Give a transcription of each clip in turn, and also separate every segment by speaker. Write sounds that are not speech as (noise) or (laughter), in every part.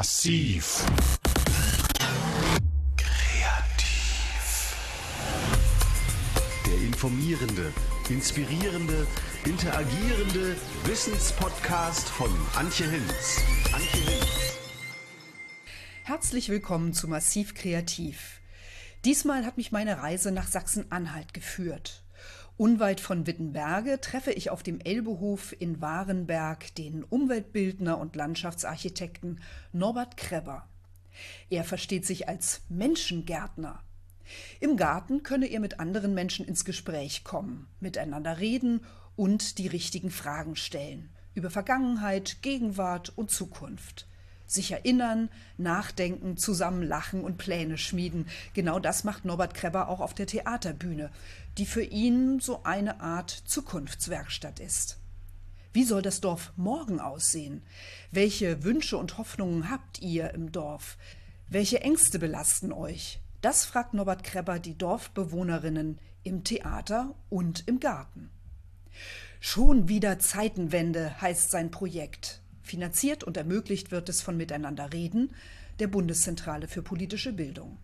Speaker 1: Massiv. Kreativ. Der informierende, inspirierende, interagierende Wissenspodcast von Antje Hinz. Antje Hinz.
Speaker 2: Herzlich willkommen zu Massiv Kreativ. Diesmal hat mich meine Reise nach Sachsen-Anhalt geführt. Unweit von Wittenberge treffe ich auf dem Elbehof in Warenberg den Umweltbildner und Landschaftsarchitekten Norbert Kreber. Er versteht sich als Menschengärtner. Im Garten könne er mit anderen Menschen ins Gespräch kommen, miteinander reden und die richtigen Fragen stellen über Vergangenheit, Gegenwart und Zukunft sich erinnern, nachdenken, zusammen lachen und Pläne schmieden. Genau das macht Norbert Kreber auch auf der Theaterbühne, die für ihn so eine Art Zukunftswerkstatt ist. Wie soll das Dorf morgen aussehen? Welche Wünsche und Hoffnungen habt ihr im Dorf? Welche Ängste belasten euch? Das fragt Norbert Kreber die Dorfbewohnerinnen im Theater und im Garten. Schon wieder Zeitenwende heißt sein Projekt. Finanziert und ermöglicht wird es von Miteinander reden, der Bundeszentrale für politische Bildung.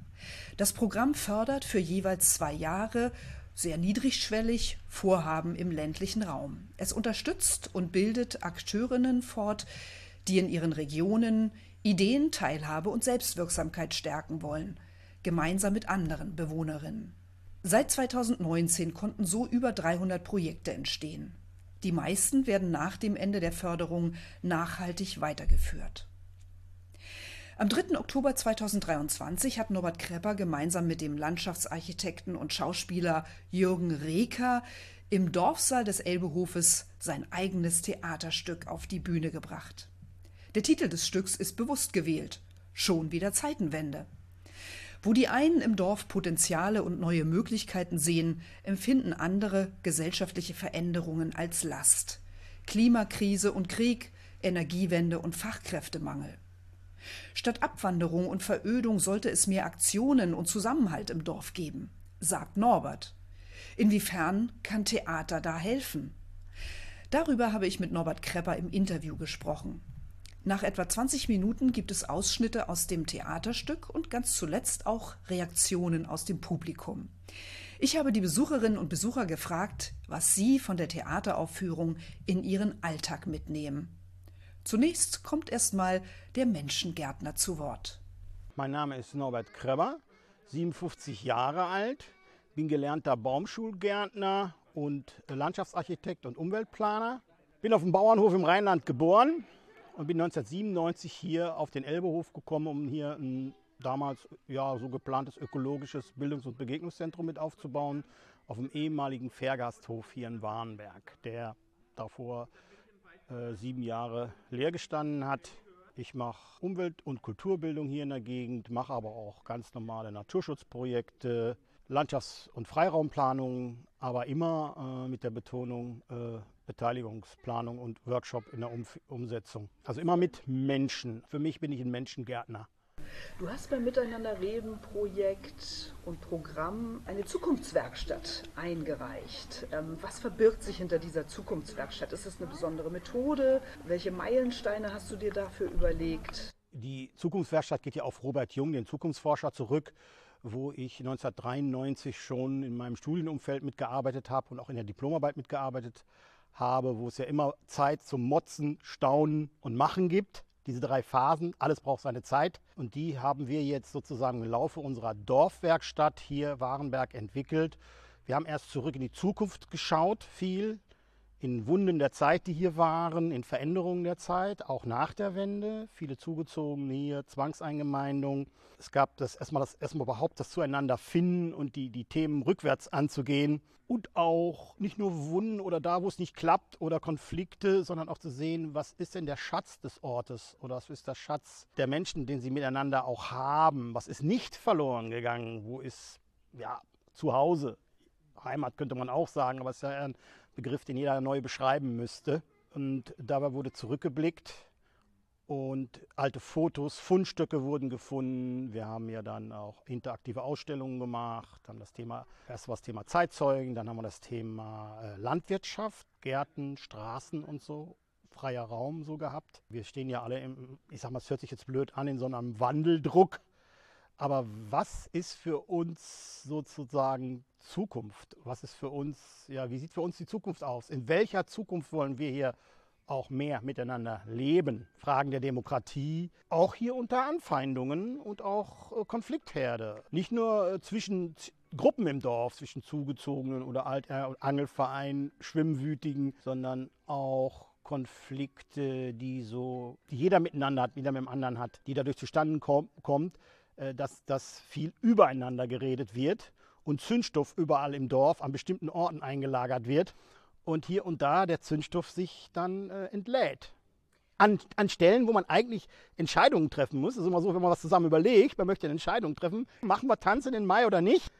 Speaker 2: Das Programm fördert für jeweils zwei Jahre sehr niedrigschwellig Vorhaben im ländlichen Raum. Es unterstützt und bildet Akteurinnen fort, die in ihren Regionen Ideen, Teilhabe und Selbstwirksamkeit stärken wollen, gemeinsam mit anderen Bewohnerinnen. Seit 2019 konnten so über 300 Projekte entstehen. Die meisten werden nach dem Ende der Förderung nachhaltig weitergeführt. Am 3. Oktober 2023 hat Norbert Krepper gemeinsam mit dem Landschaftsarchitekten und Schauspieler Jürgen Reker im Dorfsaal des Elbehofes sein eigenes Theaterstück auf die Bühne gebracht. Der Titel des Stücks ist bewusst gewählt. Schon wieder Zeitenwende. Wo die einen im Dorf Potenziale und neue Möglichkeiten sehen, empfinden andere gesellschaftliche Veränderungen als Last. Klimakrise und Krieg, Energiewende und Fachkräftemangel. Statt Abwanderung und Verödung sollte es mehr Aktionen und Zusammenhalt im Dorf geben, sagt Norbert. Inwiefern kann Theater da helfen? Darüber habe ich mit Norbert Krepper im Interview gesprochen. Nach etwa 20 Minuten gibt es Ausschnitte aus dem Theaterstück und ganz zuletzt auch Reaktionen aus dem Publikum. Ich habe die Besucherinnen und Besucher gefragt, was sie von der Theateraufführung in ihren Alltag mitnehmen. Zunächst kommt erstmal der Menschengärtner zu Wort.
Speaker 3: Mein Name ist Norbert Kreber, 57 Jahre alt, bin gelernter Baumschulgärtner und Landschaftsarchitekt und Umweltplaner. Bin auf dem Bauernhof im Rheinland geboren, und bin 1997 hier auf den Elbehof gekommen, um hier ein damals ja so geplantes ökologisches Bildungs- und Begegnungszentrum mit aufzubauen auf dem ehemaligen Fährgasthof hier in Warnberg, der davor äh, sieben Jahre leer gestanden hat. Ich mache Umwelt- und Kulturbildung hier in der Gegend, mache aber auch ganz normale Naturschutzprojekte, Landschafts- und Freiraumplanung, aber immer äh, mit der Betonung äh, Beteiligungsplanung und Workshop in der um Umsetzung. Also immer mit Menschen. Für mich bin ich ein Menschengärtner.
Speaker 2: Du hast beim Miteinander reden Projekt und Programm eine Zukunftswerkstatt eingereicht. Ähm, was verbirgt sich hinter dieser Zukunftswerkstatt? Ist es eine besondere Methode? Welche Meilensteine hast du dir dafür überlegt?
Speaker 3: Die Zukunftswerkstatt geht ja auf Robert Jung, den Zukunftsforscher, zurück wo ich 1993 schon in meinem Studienumfeld mitgearbeitet habe und auch in der Diplomarbeit mitgearbeitet habe, wo es ja immer Zeit zum Motzen, Staunen und Machen gibt. Diese drei Phasen, alles braucht seine Zeit. Und die haben wir jetzt sozusagen im Laufe unserer Dorfwerkstatt hier Warenberg entwickelt. Wir haben erst zurück in die Zukunft geschaut, viel, in Wunden der Zeit, die hier waren, in Veränderungen der Zeit, auch nach der Wende, viele zugezogen hier, Zwangseingemeindung. Es gab das erstmal das erstmal überhaupt das Zueinander finden und die, die Themen rückwärts anzugehen. Und auch nicht nur Wunden oder da, wo es nicht klappt oder Konflikte, sondern auch zu sehen, was ist denn der Schatz des Ortes oder was ist der Schatz der Menschen, den sie miteinander auch haben, was ist nicht verloren gegangen, wo ist ja Zuhause, Heimat könnte man auch sagen, aber es ist ja ein Begriff, den jeder neu beschreiben müsste. Und dabei wurde zurückgeblickt und alte Fotos, Fundstücke wurden gefunden. Wir haben ja dann auch interaktive Ausstellungen gemacht. Dann das Thema, erst war das Thema Zeitzeugen, dann haben wir das Thema äh, Landwirtschaft, Gärten, Straßen und so freier Raum so gehabt. Wir stehen ja alle im, ich sag mal, es hört sich jetzt blöd an, in so einem Wandeldruck. Aber was ist für uns sozusagen Zukunft? Was ist für uns, ja, wie sieht für uns die Zukunft aus? In welcher Zukunft wollen wir hier auch mehr miteinander leben? Fragen der Demokratie, auch hier unter Anfeindungen und auch äh, Konfliktherde. Nicht nur äh, zwischen Gruppen im Dorf, zwischen Zugezogenen oder Alt- und Angelvereinen, Schwimmwütigen, sondern auch Konflikte, die so, die jeder miteinander hat, jeder mit dem anderen hat, die dadurch zustande kom kommt, äh, dass, dass viel übereinander geredet wird und Zündstoff überall im Dorf an bestimmten Orten eingelagert wird und hier und da der Zündstoff sich dann äh, entlädt. An, an, Stellen, wo man eigentlich Entscheidungen treffen muss. Das ist immer so, wenn man was zusammen überlegt, man möchte eine Entscheidung treffen, machen wir Tanzen in Mai oder nicht,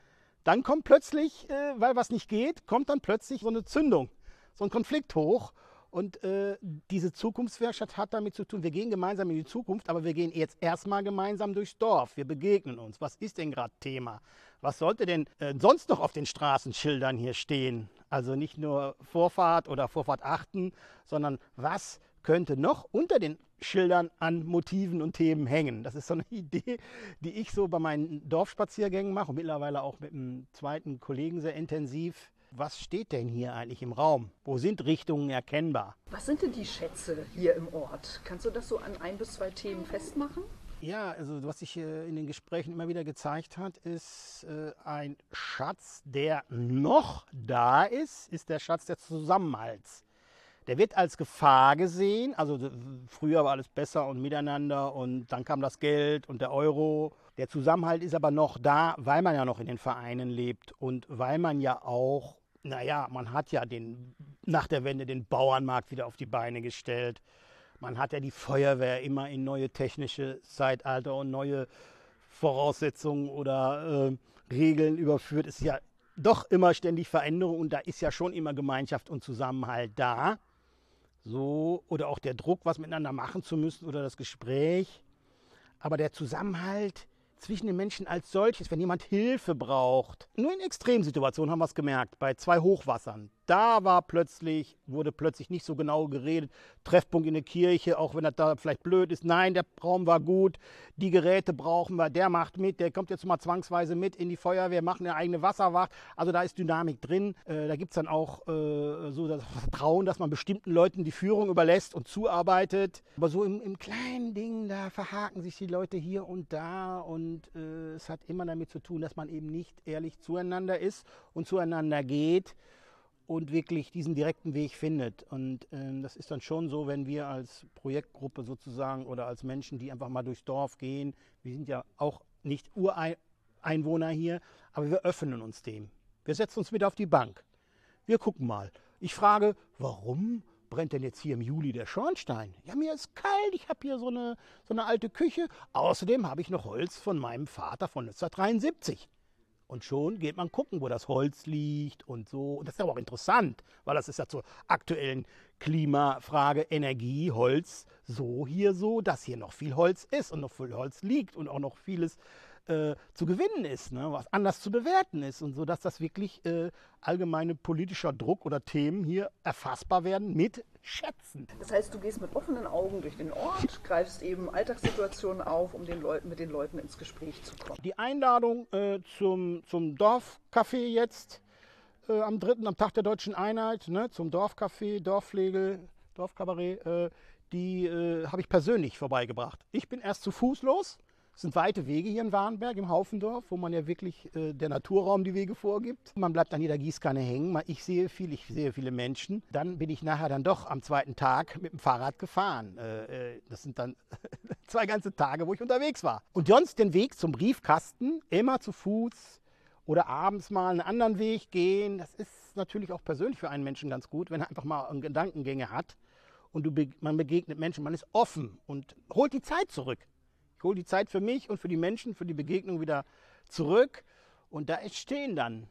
Speaker 3: dann kommt plötzlich, äh, weil was nicht geht, kommt dann plötzlich so eine Zündung, so ein Konflikt hoch. Und äh, diese Zukunftswerkstatt hat damit zu tun, wir gehen gemeinsam in die Zukunft, aber wir gehen jetzt erstmal gemeinsam durchs Dorf. Wir begegnen uns. Was ist denn gerade Thema? Was sollte denn äh, sonst noch auf den Straßenschildern hier stehen? Also nicht nur Vorfahrt oder Vorfahrt achten, sondern was könnte noch unter den Schildern an Motiven und Themen hängen. Das ist so eine (laughs) Idee, die ich so bei meinen Dorfspaziergängen mache und mittlerweile auch mit einem zweiten Kollegen sehr intensiv. Was steht denn hier eigentlich im Raum? Wo sind Richtungen erkennbar?
Speaker 2: Was sind denn die Schätze hier im Ort? Kannst du das so an ein bis zwei Themen festmachen?
Speaker 3: Ja, also was sich in den Gesprächen immer wieder gezeigt hat, ist äh, ein Schatz, der noch da ist, ist der Schatz des Zusammenhalts. Der wird als Gefahr gesehen. Also früher war alles besser und miteinander und dann kam das Geld und der Euro. Der Zusammenhalt ist aber noch da, weil man ja noch in den Vereinen lebt und weil man ja auch, naja, man hat ja den, nach der Wende den Bauernmarkt wieder auf die Beine gestellt. Man hat ja die Feuerwehr immer in neue technische Zeitalter und neue Voraussetzungen oder äh, Regeln überführt. Ist ja doch immer ständig Veränderung und da ist ja schon immer Gemeinschaft und Zusammenhalt da. So, oder auch der Druck, was miteinander machen zu müssen oder das Gespräch. Aber der Zusammenhalt, zwischen den Menschen als solches, wenn jemand Hilfe braucht. Nur in Extremsituationen haben wir es gemerkt, bei zwei Hochwassern. Da war plötzlich, wurde plötzlich nicht so genau geredet. Treffpunkt in der Kirche, auch wenn das da vielleicht blöd ist. Nein, der Raum war gut, die Geräte brauchen wir, der macht mit, der kommt jetzt mal zwangsweise mit in die Feuerwehr, macht eine eigene Wasserwacht. Also da ist Dynamik drin. Äh, da gibt es dann auch äh, so das Vertrauen, dass man bestimmten Leuten die Führung überlässt und zuarbeitet. Aber so im, im kleinen Ding, da verhaken sich die Leute hier und da und äh, es hat immer damit zu tun, dass man eben nicht ehrlich zueinander ist und zueinander geht und wirklich diesen direkten Weg findet. Und ähm, das ist dann schon so, wenn wir als Projektgruppe sozusagen oder als Menschen, die einfach mal durchs Dorf gehen, wir sind ja auch nicht Ureinwohner hier, aber wir öffnen uns dem. Wir setzen uns mit auf die Bank. Wir gucken mal. Ich frage, warum brennt denn jetzt hier im Juli der Schornstein? Ja, mir ist kalt, ich habe hier so eine, so eine alte Küche. Außerdem habe ich noch Holz von meinem Vater von 1973. Und schon geht man gucken, wo das Holz liegt und so. Und das ist aber auch interessant, weil das ist ja zur aktuellen Klimafrage Energie, Holz, so hier so, dass hier noch viel Holz ist und noch viel Holz liegt und auch noch vieles äh, zu gewinnen ist, ne? was anders zu bewerten ist und so, dass das wirklich äh, allgemeine politischer Druck oder Themen hier erfassbar werden mit Schätzen.
Speaker 2: Das heißt, du gehst mit offenen Augen durch den Ort, greifst eben Alltagssituationen auf, um den Leuten, mit den Leuten ins Gespräch zu kommen.
Speaker 3: Die Einladung äh, zum, zum Dorfcafé jetzt äh, am 3., am Tag der deutschen Einheit, ne, zum Dorfcafé, Dorfflegel, Dorfkabarett, äh, die äh, habe ich persönlich vorbeigebracht. Ich bin erst zu Fuß los es sind weite Wege hier in Warnberg im Haufendorf, wo man ja wirklich äh, der Naturraum die Wege vorgibt. Man bleibt an jeder Gießkanne hängen. Ich sehe viel, ich sehe viele Menschen. Dann bin ich nachher dann doch am zweiten Tag mit dem Fahrrad gefahren. Äh, äh das sind dann (laughs) zwei ganze Tage, wo ich unterwegs war. Und sonst den Weg zum Briefkasten immer zu Fuß oder abends mal einen anderen Weg gehen. Das ist natürlich auch persönlich für einen Menschen ganz gut, wenn er einfach mal Gedankengänge hat und du, man begegnet Menschen, man ist offen und holt die Zeit zurück. Hole die Zeit für mich und für die Menschen, für die Begegnung wieder zurück. Und da entstehen dann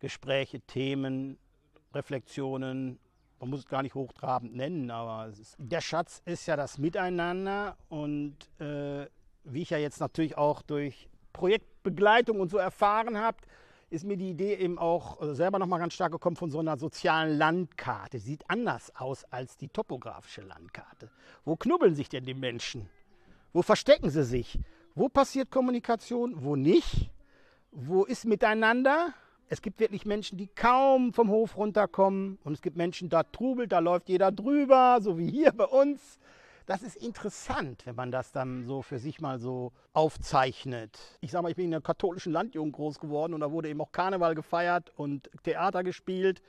Speaker 3: Gespräche, Themen, Reflexionen. Man muss es gar nicht hochtrabend nennen, aber ist, der Schatz ist ja das Miteinander. Und äh, wie ich ja jetzt natürlich auch durch Projektbegleitung und so erfahren habe, ist mir die Idee eben auch äh, selber nochmal ganz stark gekommen von so einer sozialen Landkarte. Sie sieht anders aus als die topografische Landkarte. Wo knubbeln sich denn die Menschen? Wo verstecken sie sich? Wo passiert Kommunikation? Wo nicht? Wo ist miteinander? Es gibt wirklich Menschen, die kaum vom Hof runterkommen. Und es gibt Menschen, da trubelt, da läuft jeder drüber, so wie hier bei uns. Das ist interessant, wenn man das dann so für sich mal so aufzeichnet. Ich sage mal, ich bin in einer katholischen Landjugend groß geworden und da wurde eben auch Karneval gefeiert und Theater gespielt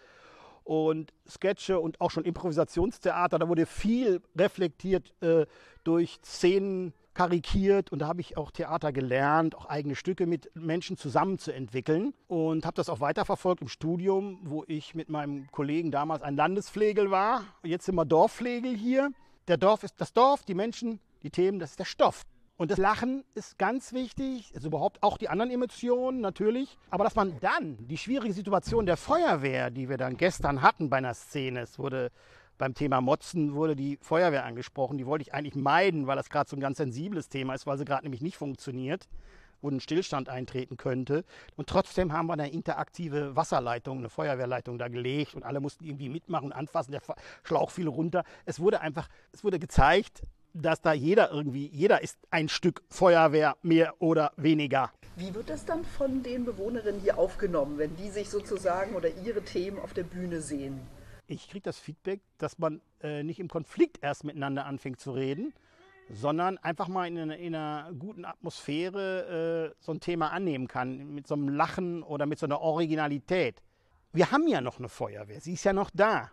Speaker 3: und Sketche und auch schon Improvisationstheater. Da wurde viel reflektiert äh, durch Szenen karikiert und da habe ich auch Theater gelernt, auch eigene Stücke mit Menschen zusammenzuentwickeln und habe das auch weiterverfolgt im Studium, wo ich mit meinem Kollegen damals ein Landespflegel war. Jetzt sind wir Dorfflegel hier der Dorf ist das Dorf, die Menschen, die Themen, das ist der Stoff. Und das Lachen ist ganz wichtig, also überhaupt auch die anderen Emotionen natürlich. Aber dass man dann die schwierige Situation der Feuerwehr, die wir dann gestern hatten bei einer Szene, es wurde beim Thema Motzen wurde die Feuerwehr angesprochen. Die wollte ich eigentlich meiden, weil das gerade so ein ganz sensibles Thema ist, weil sie gerade nämlich nicht funktioniert, wo ein Stillstand eintreten könnte. Und trotzdem haben wir eine interaktive Wasserleitung, eine Feuerwehrleitung da gelegt und alle mussten irgendwie mitmachen und anfassen. Der Schlauch fiel runter. Es wurde einfach, es wurde gezeigt, dass da jeder irgendwie, jeder ist ein Stück Feuerwehr, mehr oder weniger.
Speaker 2: Wie wird das dann von den Bewohnerinnen hier aufgenommen, wenn die sich sozusagen oder ihre Themen auf der Bühne sehen?
Speaker 3: Ich kriege das Feedback, dass man äh, nicht im Konflikt erst miteinander anfängt zu reden, sondern einfach mal in einer, in einer guten Atmosphäre äh, so ein Thema annehmen kann, mit so einem Lachen oder mit so einer Originalität. Wir haben ja noch eine Feuerwehr, sie ist ja noch da.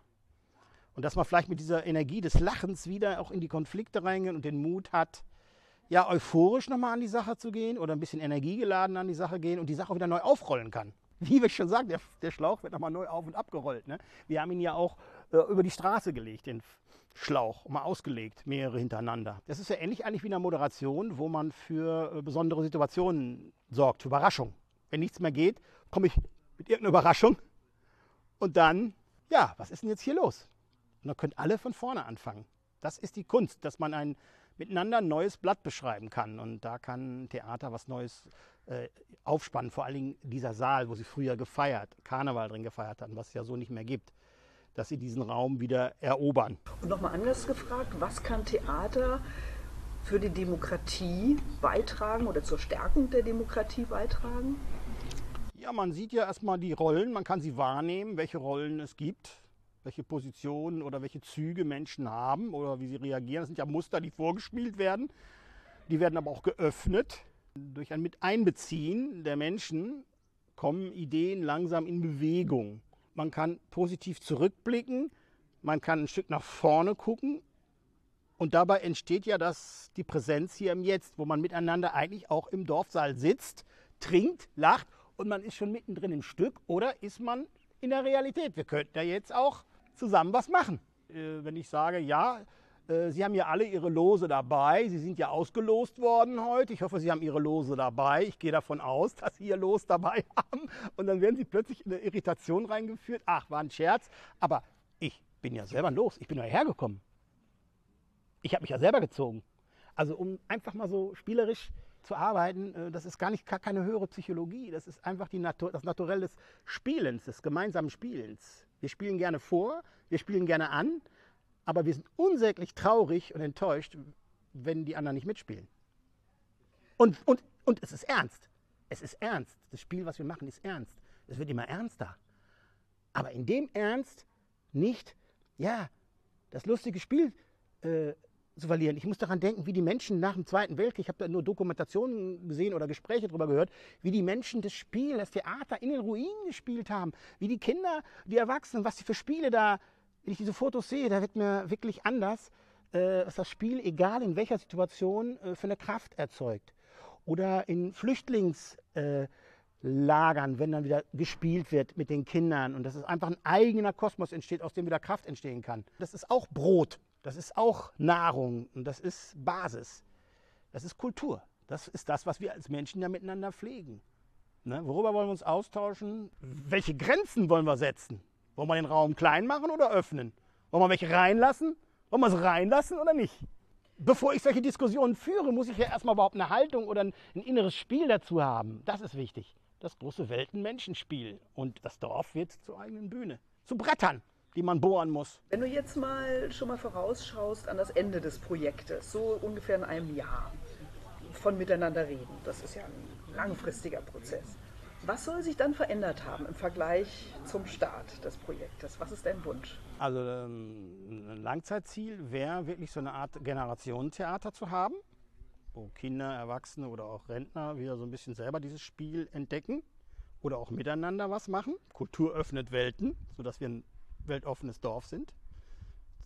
Speaker 3: Und dass man vielleicht mit dieser Energie des Lachens wieder auch in die Konflikte reingeht und den Mut hat, ja, euphorisch nochmal an die Sache zu gehen oder ein bisschen energiegeladen an die Sache gehen und die Sache wieder neu aufrollen kann. (laughs) Wie wir schon sagen, der, der Schlauch wird nochmal neu auf und abgerollt. Ne? Wir haben ihn ja auch äh, über die Straße gelegt, den Schlauch, mal ausgelegt, mehrere hintereinander. Das ist ja ähnlich eigentlich wie in einer Moderation, wo man für äh, besondere Situationen sorgt, für Überraschung. Wenn nichts mehr geht, komme ich mit irgendeiner Überraschung und dann, ja, was ist denn jetzt hier los? Und dann könnt alle von vorne anfangen. Das ist die Kunst, dass man ein miteinander ein neues Blatt beschreiben kann. Und da kann Theater was Neues äh, aufspannen. Vor allen Dingen dieser Saal, wo sie früher gefeiert, Karneval drin gefeiert hatten, was es ja so nicht mehr gibt dass sie diesen Raum wieder erobern.
Speaker 2: Und nochmal anders gefragt, was kann Theater für die Demokratie beitragen oder zur Stärkung der Demokratie beitragen?
Speaker 3: Ja, man sieht ja erstmal die Rollen, man kann sie wahrnehmen, welche Rollen es gibt, welche Positionen oder welche Züge Menschen haben oder wie sie reagieren. Das sind ja Muster, die vorgespielt werden. Die werden aber auch geöffnet. Durch ein Miteinbeziehen der Menschen kommen Ideen langsam in Bewegung man kann positiv zurückblicken, man kann ein Stück nach vorne gucken und dabei entsteht ja das, die Präsenz hier im Jetzt, wo man miteinander eigentlich auch im Dorfsaal sitzt, trinkt, lacht und man ist schon mittendrin im Stück oder ist man in der Realität. Wir könnten ja jetzt auch zusammen was machen. Äh, wenn ich sage, ja, äh, Sie haben ja alle Ihre Lose dabei. Sie sind ja ausgelost worden heute. Ich hoffe, Sie haben Ihre Lose dabei. Ich gehe davon aus, (laughs) dass Sie Ihr Los dabei haben. Und dann werden Sie plötzlich in eine Irritation reingeführt. Ach, war ein Scherz. Aber ich bin ja selber los. Ich bin ja hergekommen. Ich habe mich ja selber gezogen. Also um einfach mal so spielerisch zu arbeiten, äh, das ist gar nicht gar keine höhere Psychologie. Das ist einfach die Natur, das Naturell des Spielens, des gemeinsamen Spielens. Wir spielen gerne vor, wir spielen gerne an aber wir sind unsäglich traurig und enttäuscht, wenn die anderen nicht mitspielen. Und, und, und es ist ernst. Es ist ernst. Das Spiel, was wir machen, ist ernst. Es wird immer ernster. Aber in dem Ernst nicht, ja, das lustige Spiel äh, zu verlieren. Ich muss daran denken, wie die Menschen nach dem Zweiten Weltkrieg, ich habe da nur Dokumentationen gesehen oder Gespräche darüber gehört, wie die Menschen das Spiel, das Theater in den Ruinen gespielt haben, wie die Kinder, die Erwachsenen, was sie für Spiele da wenn ich diese Fotos sehe, da wird mir wirklich anders, äh, was das Spiel, egal in welcher Situation, äh, für eine Kraft erzeugt. Oder in Flüchtlingslagern, äh, wenn dann wieder gespielt wird mit den Kindern und dass es einfach ein eigener Kosmos entsteht, aus dem wieder Kraft entstehen kann. Das ist auch Brot, das ist auch Nahrung und das ist Basis. Das ist Kultur. Das ist das, was wir als Menschen ja miteinander pflegen. Ne? Worüber wollen wir uns austauschen? Welche Grenzen wollen wir setzen? Wollen wir den Raum klein machen oder öffnen? Wollen wir welche reinlassen? Wollen wir es reinlassen oder nicht? Bevor ich solche Diskussionen führe, muss ich ja erstmal überhaupt eine Haltung oder ein, ein inneres Spiel dazu haben. Das ist wichtig. das große Weltenmenschenspiel. Und das Dorf wird zur eigenen Bühne. Zu Brettern, die man bohren muss.
Speaker 2: Wenn du jetzt mal schon mal vorausschaust an das Ende des Projektes, so ungefähr in einem Jahr von miteinander reden, das ist ja ein langfristiger Prozess. Was soll sich dann verändert haben im Vergleich zum Start des Projektes? Was ist dein Wunsch?
Speaker 3: Also ähm, ein Langzeitziel wäre wirklich so eine Art Generationentheater zu haben, wo Kinder, Erwachsene oder auch Rentner wieder so ein bisschen selber dieses Spiel entdecken oder auch miteinander was machen. Kultur öffnet Welten, sodass wir ein weltoffenes Dorf sind.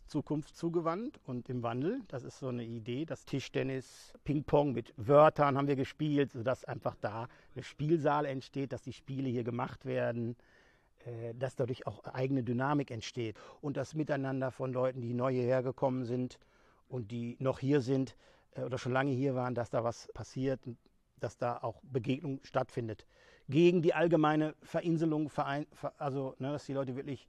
Speaker 3: Zukunft zugewandt und im Wandel. Das ist so eine Idee. Das Tischtennis, Ping-Pong mit Wörtern haben wir gespielt, sodass einfach da ein Spielsaal entsteht, dass die Spiele hier gemacht werden, äh, dass dadurch auch eigene Dynamik entsteht. Und das Miteinander von Leuten, die neu hierher gekommen sind und die noch hier sind äh, oder schon lange hier waren, dass da was passiert, dass da auch Begegnung stattfindet. Gegen die allgemeine Verinselung, also ne, dass die Leute wirklich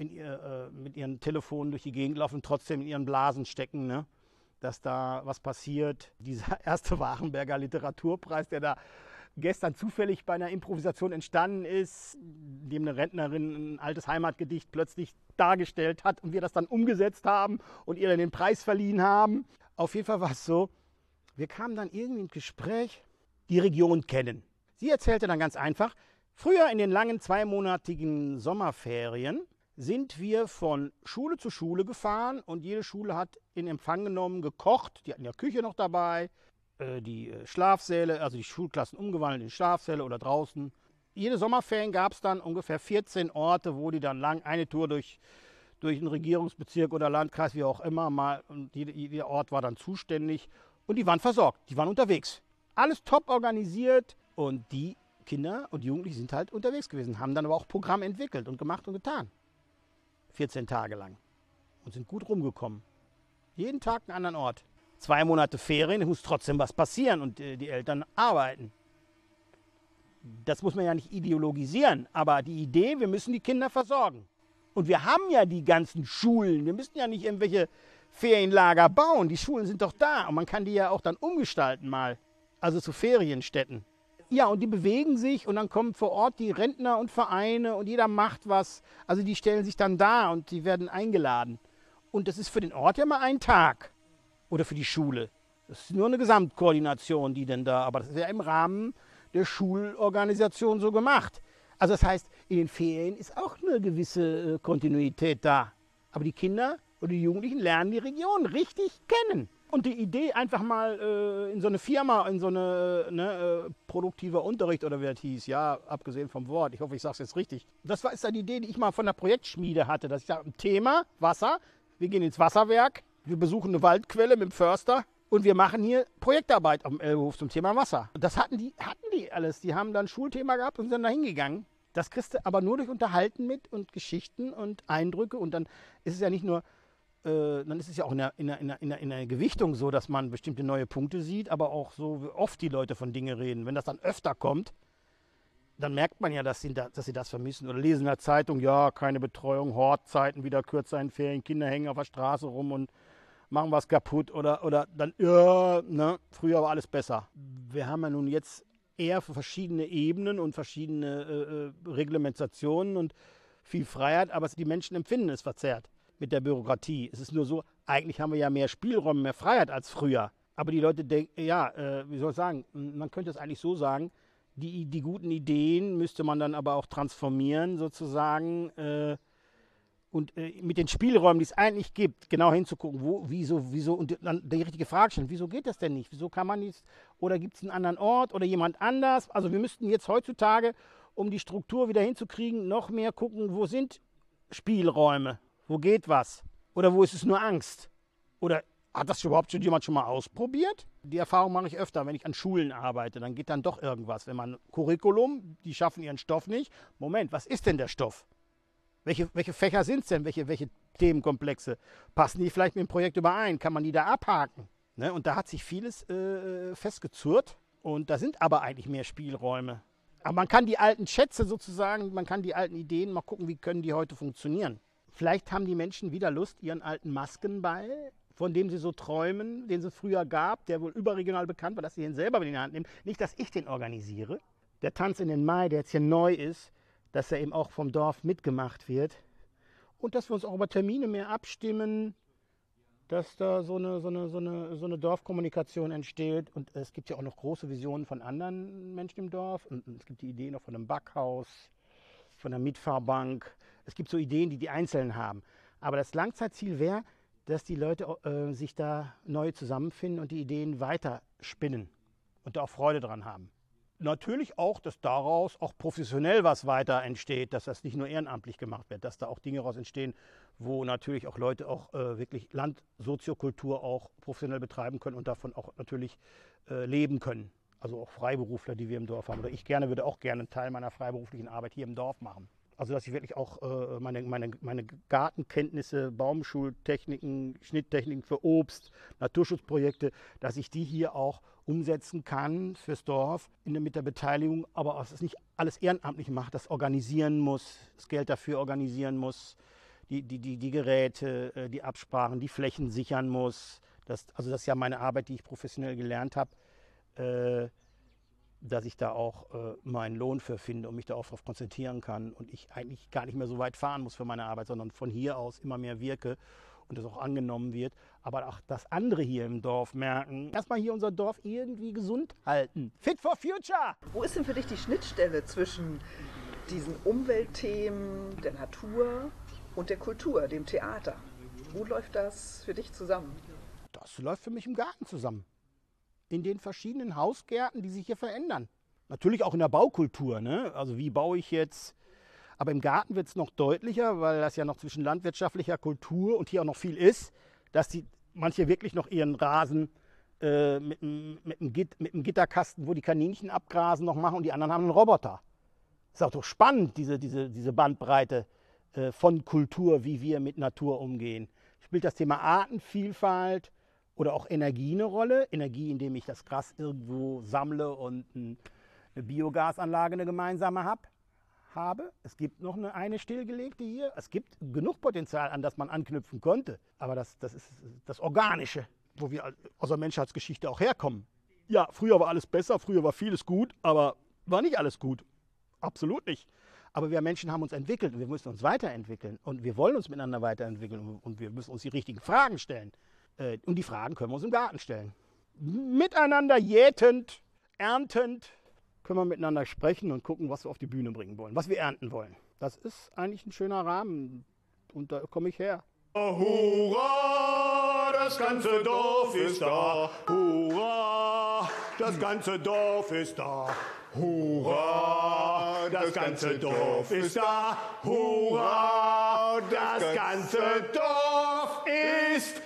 Speaker 3: ihr, äh, mit ihren Telefonen durch die Gegend laufen trotzdem in ihren Blasen stecken, ne? dass da was passiert. (laughs) Dieser erste Warenberger Literaturpreis, der da gestern zufällig bei einer Improvisation entstanden ist, dem eine Rentnerin ein altes Heimatgedicht plötzlich dargestellt hat und wir das dann umgesetzt haben und ihr dann den Preis verliehen haben. Auf jeden Fall war es so, wir kamen dann irgendwie ins Gespräch, die Region kennen. Sie erzählte dann ganz einfach, früher in den langen zweimonatigen Sommerferien sind wir von Schule zu Schule gefahren und jede Schule hat in Empfang genommen, gekocht. Die hatten ja Küche noch dabei, äh, die äh, Schlafsäle, also die Schulklassen umgewandelt in Schlafsäle oder draußen. Jede Sommerferien gab es dann ungefähr 14 Orte, wo die dann lang eine Tour durch, durch einen Regierungsbezirk oder Landkreis, wie auch immer, mal, und jeder, Ort war dann zuständig und die waren versorgt, die waren unterwegs. Alles top organisiert und die Kinder und Jugendlichen sind halt unterwegs gewesen, haben dann aber auch Programm entwickelt und gemacht und getan. 14 Tage lang und sind gut rumgekommen. Jeden Tag einen anderen Ort. Zwei Monate Ferien, muss trotzdem was passieren und äh, die Eltern arbeiten. Das muss man ja nicht ideologisieren, aber die Idee, wir müssen die Kinder versorgen. Und wir haben ja die ganzen Schulen. Wir müssen ja nicht irgendwelche Ferienlager bauen. Die Schulen sind doch da und man kann die ja auch dann umgestalten mal. Also zu Ferienstätten. Ja, und die bewegen sich und dann kommen vor Ort die Rentner und Vereine und jeder macht was. Also die stellen sich dann da und die werden eingeladen. Und das ist für den Ort ja mal ein Tag. Oder für die Schule. Das ist nur eine Gesamtkoordination, die denn da, aber das ist ja im Rahmen der Schulorganisation so gemacht. Also das heißt, in den Ferien ist auch eine gewisse äh, Kontinuität da. Aber die Kinder oder die Jugendlichen lernen die Region richtig kennen. Und die Idee, einfach mal äh, in so eine Firma, in so eine ne, äh, produktiver Unterricht oder wie das hieß, ja, abgesehen vom Wort, ich hoffe, ich sage es jetzt richtig. Das war ist dann die Idee, die ich mal von der Projektschmiede hatte, dass ich sage, Thema Wasser, wir gehen ins Wasserwerk, wir besuchen eine Waldquelle mit dem Förster und wir machen hier Projektarbeit am Elbehof zum Thema Wasser. Das hatten die, hatten die alles. Die haben dann Schulthema gehabt und sind da hingegangen. Das kriegst du aber nur durch Unterhalten mit und Geschichten und Eindrücke. Und dann ist es ja nicht nur äh, dann ist es ja auch in der, in, der, in, der, in der Gewichtung so, dass man bestimmte neue Punkte sieht, aber auch so wie oft die Leute von Dingen reden. Wenn das dann öfter kommt, dann merkt man ja, dass sie, da, dass sie das vermissen. Oder lesen in der Zeitung, ja, keine Betreuung, Hortzeiten, wieder kürzer in Ferien, Kinder hängen auf der Straße rum und machen was kaputt. Oder, oder dann, ja, ne, früher war alles besser. Wir haben ja nun jetzt eher verschiedene Ebenen und verschiedene äh, äh Reglementationen und viel Freiheit, aber die Menschen empfinden es verzerrt mit der Bürokratie. Es ist nur so, eigentlich haben wir ja mehr Spielräume, mehr Freiheit als früher. Aber die Leute denken, ja, äh, wie soll ich sagen, man könnte es eigentlich so sagen, die, die guten Ideen müsste man dann aber auch transformieren sozusagen äh, und äh, mit den Spielräumen, die es eigentlich gibt, genau hinzugucken, wo, wieso, wieso und dann die richtige Frage stellen, wieso geht das denn nicht? Wieso kann man nicht, oder gibt es einen anderen Ort oder jemand anders? Also wir müssten jetzt heutzutage, um die Struktur wieder hinzukriegen, noch mehr gucken, wo sind Spielräume? Wo geht was? Oder wo ist es nur Angst? Oder hat das überhaupt schon jemand schon mal ausprobiert? Die Erfahrung mache ich öfter, wenn ich an Schulen arbeite. Dann geht dann doch irgendwas. Wenn man Curriculum, die schaffen ihren Stoff nicht. Moment, was ist denn der Stoff? Welche, welche Fächer sind es denn? Welche, welche Themenkomplexe? Passen die vielleicht mit dem Projekt überein? Kann man die da abhaken? Ne? Und da hat sich vieles äh, festgezurrt. Und da sind aber eigentlich mehr Spielräume. Aber man kann die alten Schätze sozusagen, man kann die alten Ideen mal gucken, wie können die heute funktionieren. Vielleicht haben die Menschen wieder Lust, ihren alten Maskenball, von dem sie so träumen, den es früher gab, der wohl überregional bekannt war, dass sie ihn selber in die Hand nehmen. Nicht, dass ich den organisiere. der Tanz in den Mai, der jetzt hier neu ist, dass er eben auch vom Dorf mitgemacht wird. Und dass wir uns auch über Termine mehr abstimmen, dass da so eine, so eine, so eine, so eine Dorfkommunikation entsteht. Und es gibt ja auch noch große Visionen von anderen Menschen im Dorf. Und es gibt die Idee noch von einem Backhaus, von einer Mitfahrbank. Es gibt so Ideen, die die Einzelnen haben. Aber das Langzeitziel wäre, dass die Leute äh, sich da neu zusammenfinden und die Ideen weiter spinnen und da auch Freude dran haben. Natürlich auch, dass daraus auch professionell was weiter entsteht, dass das nicht nur ehrenamtlich gemacht wird, dass da auch Dinge daraus entstehen, wo natürlich auch Leute auch äh, wirklich Land, Soziokultur auch professionell betreiben können und davon auch natürlich äh, leben können. Also auch Freiberufler, die wir im Dorf haben. Oder ich gerne würde auch gerne einen Teil meiner freiberuflichen Arbeit hier im Dorf machen. Also dass ich wirklich auch äh, meine, meine, meine Gartenkenntnisse, Baumschultechniken, Schnitttechniken für Obst, Naturschutzprojekte, dass ich die hier auch umsetzen kann fürs Dorf in, mit der Beteiligung, aber auch das nicht alles ehrenamtlich macht, das organisieren muss, das Geld dafür organisieren muss, die, die, die, die Geräte, äh, die Absprachen, die Flächen sichern muss. Das, also das ist ja meine Arbeit, die ich professionell gelernt habe. Äh, dass ich da auch äh, meinen Lohn für finde und mich darauf konzentrieren kann und ich eigentlich gar nicht mehr so weit fahren muss für meine Arbeit, sondern von hier aus immer mehr wirke und das auch angenommen wird. Aber auch das andere hier im Dorf merken, erstmal hier unser Dorf irgendwie gesund halten. Fit for Future!
Speaker 2: Wo ist denn für dich die Schnittstelle zwischen diesen Umweltthemen, der Natur und der Kultur, dem Theater? Wo läuft das für dich zusammen?
Speaker 3: Das läuft für mich im Garten zusammen in den verschiedenen Hausgärten, die sich hier verändern. Natürlich auch in der Baukultur. Ne? Also wie baue ich jetzt? Aber im Garten wird es noch deutlicher, weil das ja noch zwischen landwirtschaftlicher Kultur und hier auch noch viel ist, dass die manche wirklich noch ihren Rasen äh, mit, mit, einem Git, mit einem Gitterkasten, wo die Kaninchen abgrasen, noch machen und die anderen haben einen Roboter. Ist auch doch spannend, diese, diese, diese Bandbreite äh, von Kultur, wie wir mit Natur umgehen. Spielt das Thema Artenvielfalt, oder auch Energie eine Rolle. Energie, indem ich das Gras irgendwo sammle und eine Biogasanlage eine gemeinsame hab, habe. Es gibt noch eine, eine stillgelegte hier. Es gibt genug Potenzial, an das man anknüpfen konnte. Aber das, das ist das Organische, wo wir aus der Menschheitsgeschichte auch herkommen. Ja, früher war alles besser, früher war vieles gut, aber war nicht alles gut. Absolut nicht. Aber wir Menschen haben uns entwickelt und wir müssen uns weiterentwickeln. Und wir wollen uns miteinander weiterentwickeln und wir müssen uns die richtigen Fragen stellen. Äh, und die Fragen können wir uns im Garten stellen. Miteinander jätend, erntend können wir miteinander sprechen und gucken, was wir auf die Bühne bringen wollen, was wir ernten wollen. Das ist eigentlich ein schöner Rahmen und da komme ich her.
Speaker 4: Hurra, das ganze Dorf ist da. Hurra, das ganze Dorf ist da. Hurra, das ganze Dorf ist da. Hurra, das ganze Dorf ist da.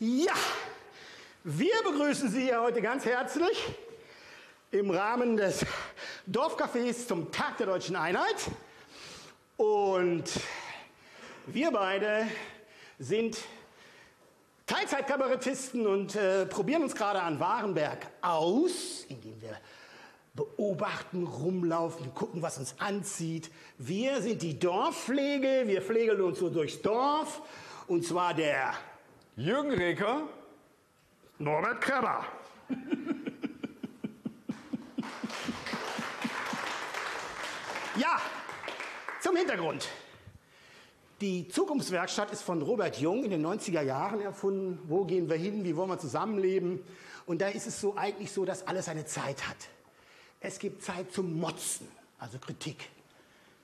Speaker 3: Ja, wir begrüßen Sie hier heute ganz herzlich im Rahmen des Dorfcafés zum Tag der Deutschen Einheit. Und wir beide sind Teilzeitkabarettisten und äh, probieren uns gerade an Warenberg aus, indem wir beobachten, rumlaufen, gucken, was uns anzieht. Wir sind die Dorfpflege, wir pflegeln uns so durchs Dorf. Und zwar der
Speaker 4: Jürgen Reker,
Speaker 3: Norbert Krabber. (laughs) ja, zum Hintergrund. Die Zukunftswerkstatt ist von Robert Jung in den 90er Jahren erfunden. Wo gehen wir hin? Wie wollen wir zusammenleben? Und da ist es so eigentlich so, dass alles eine Zeit hat. Es gibt Zeit zum Motzen, also Kritik.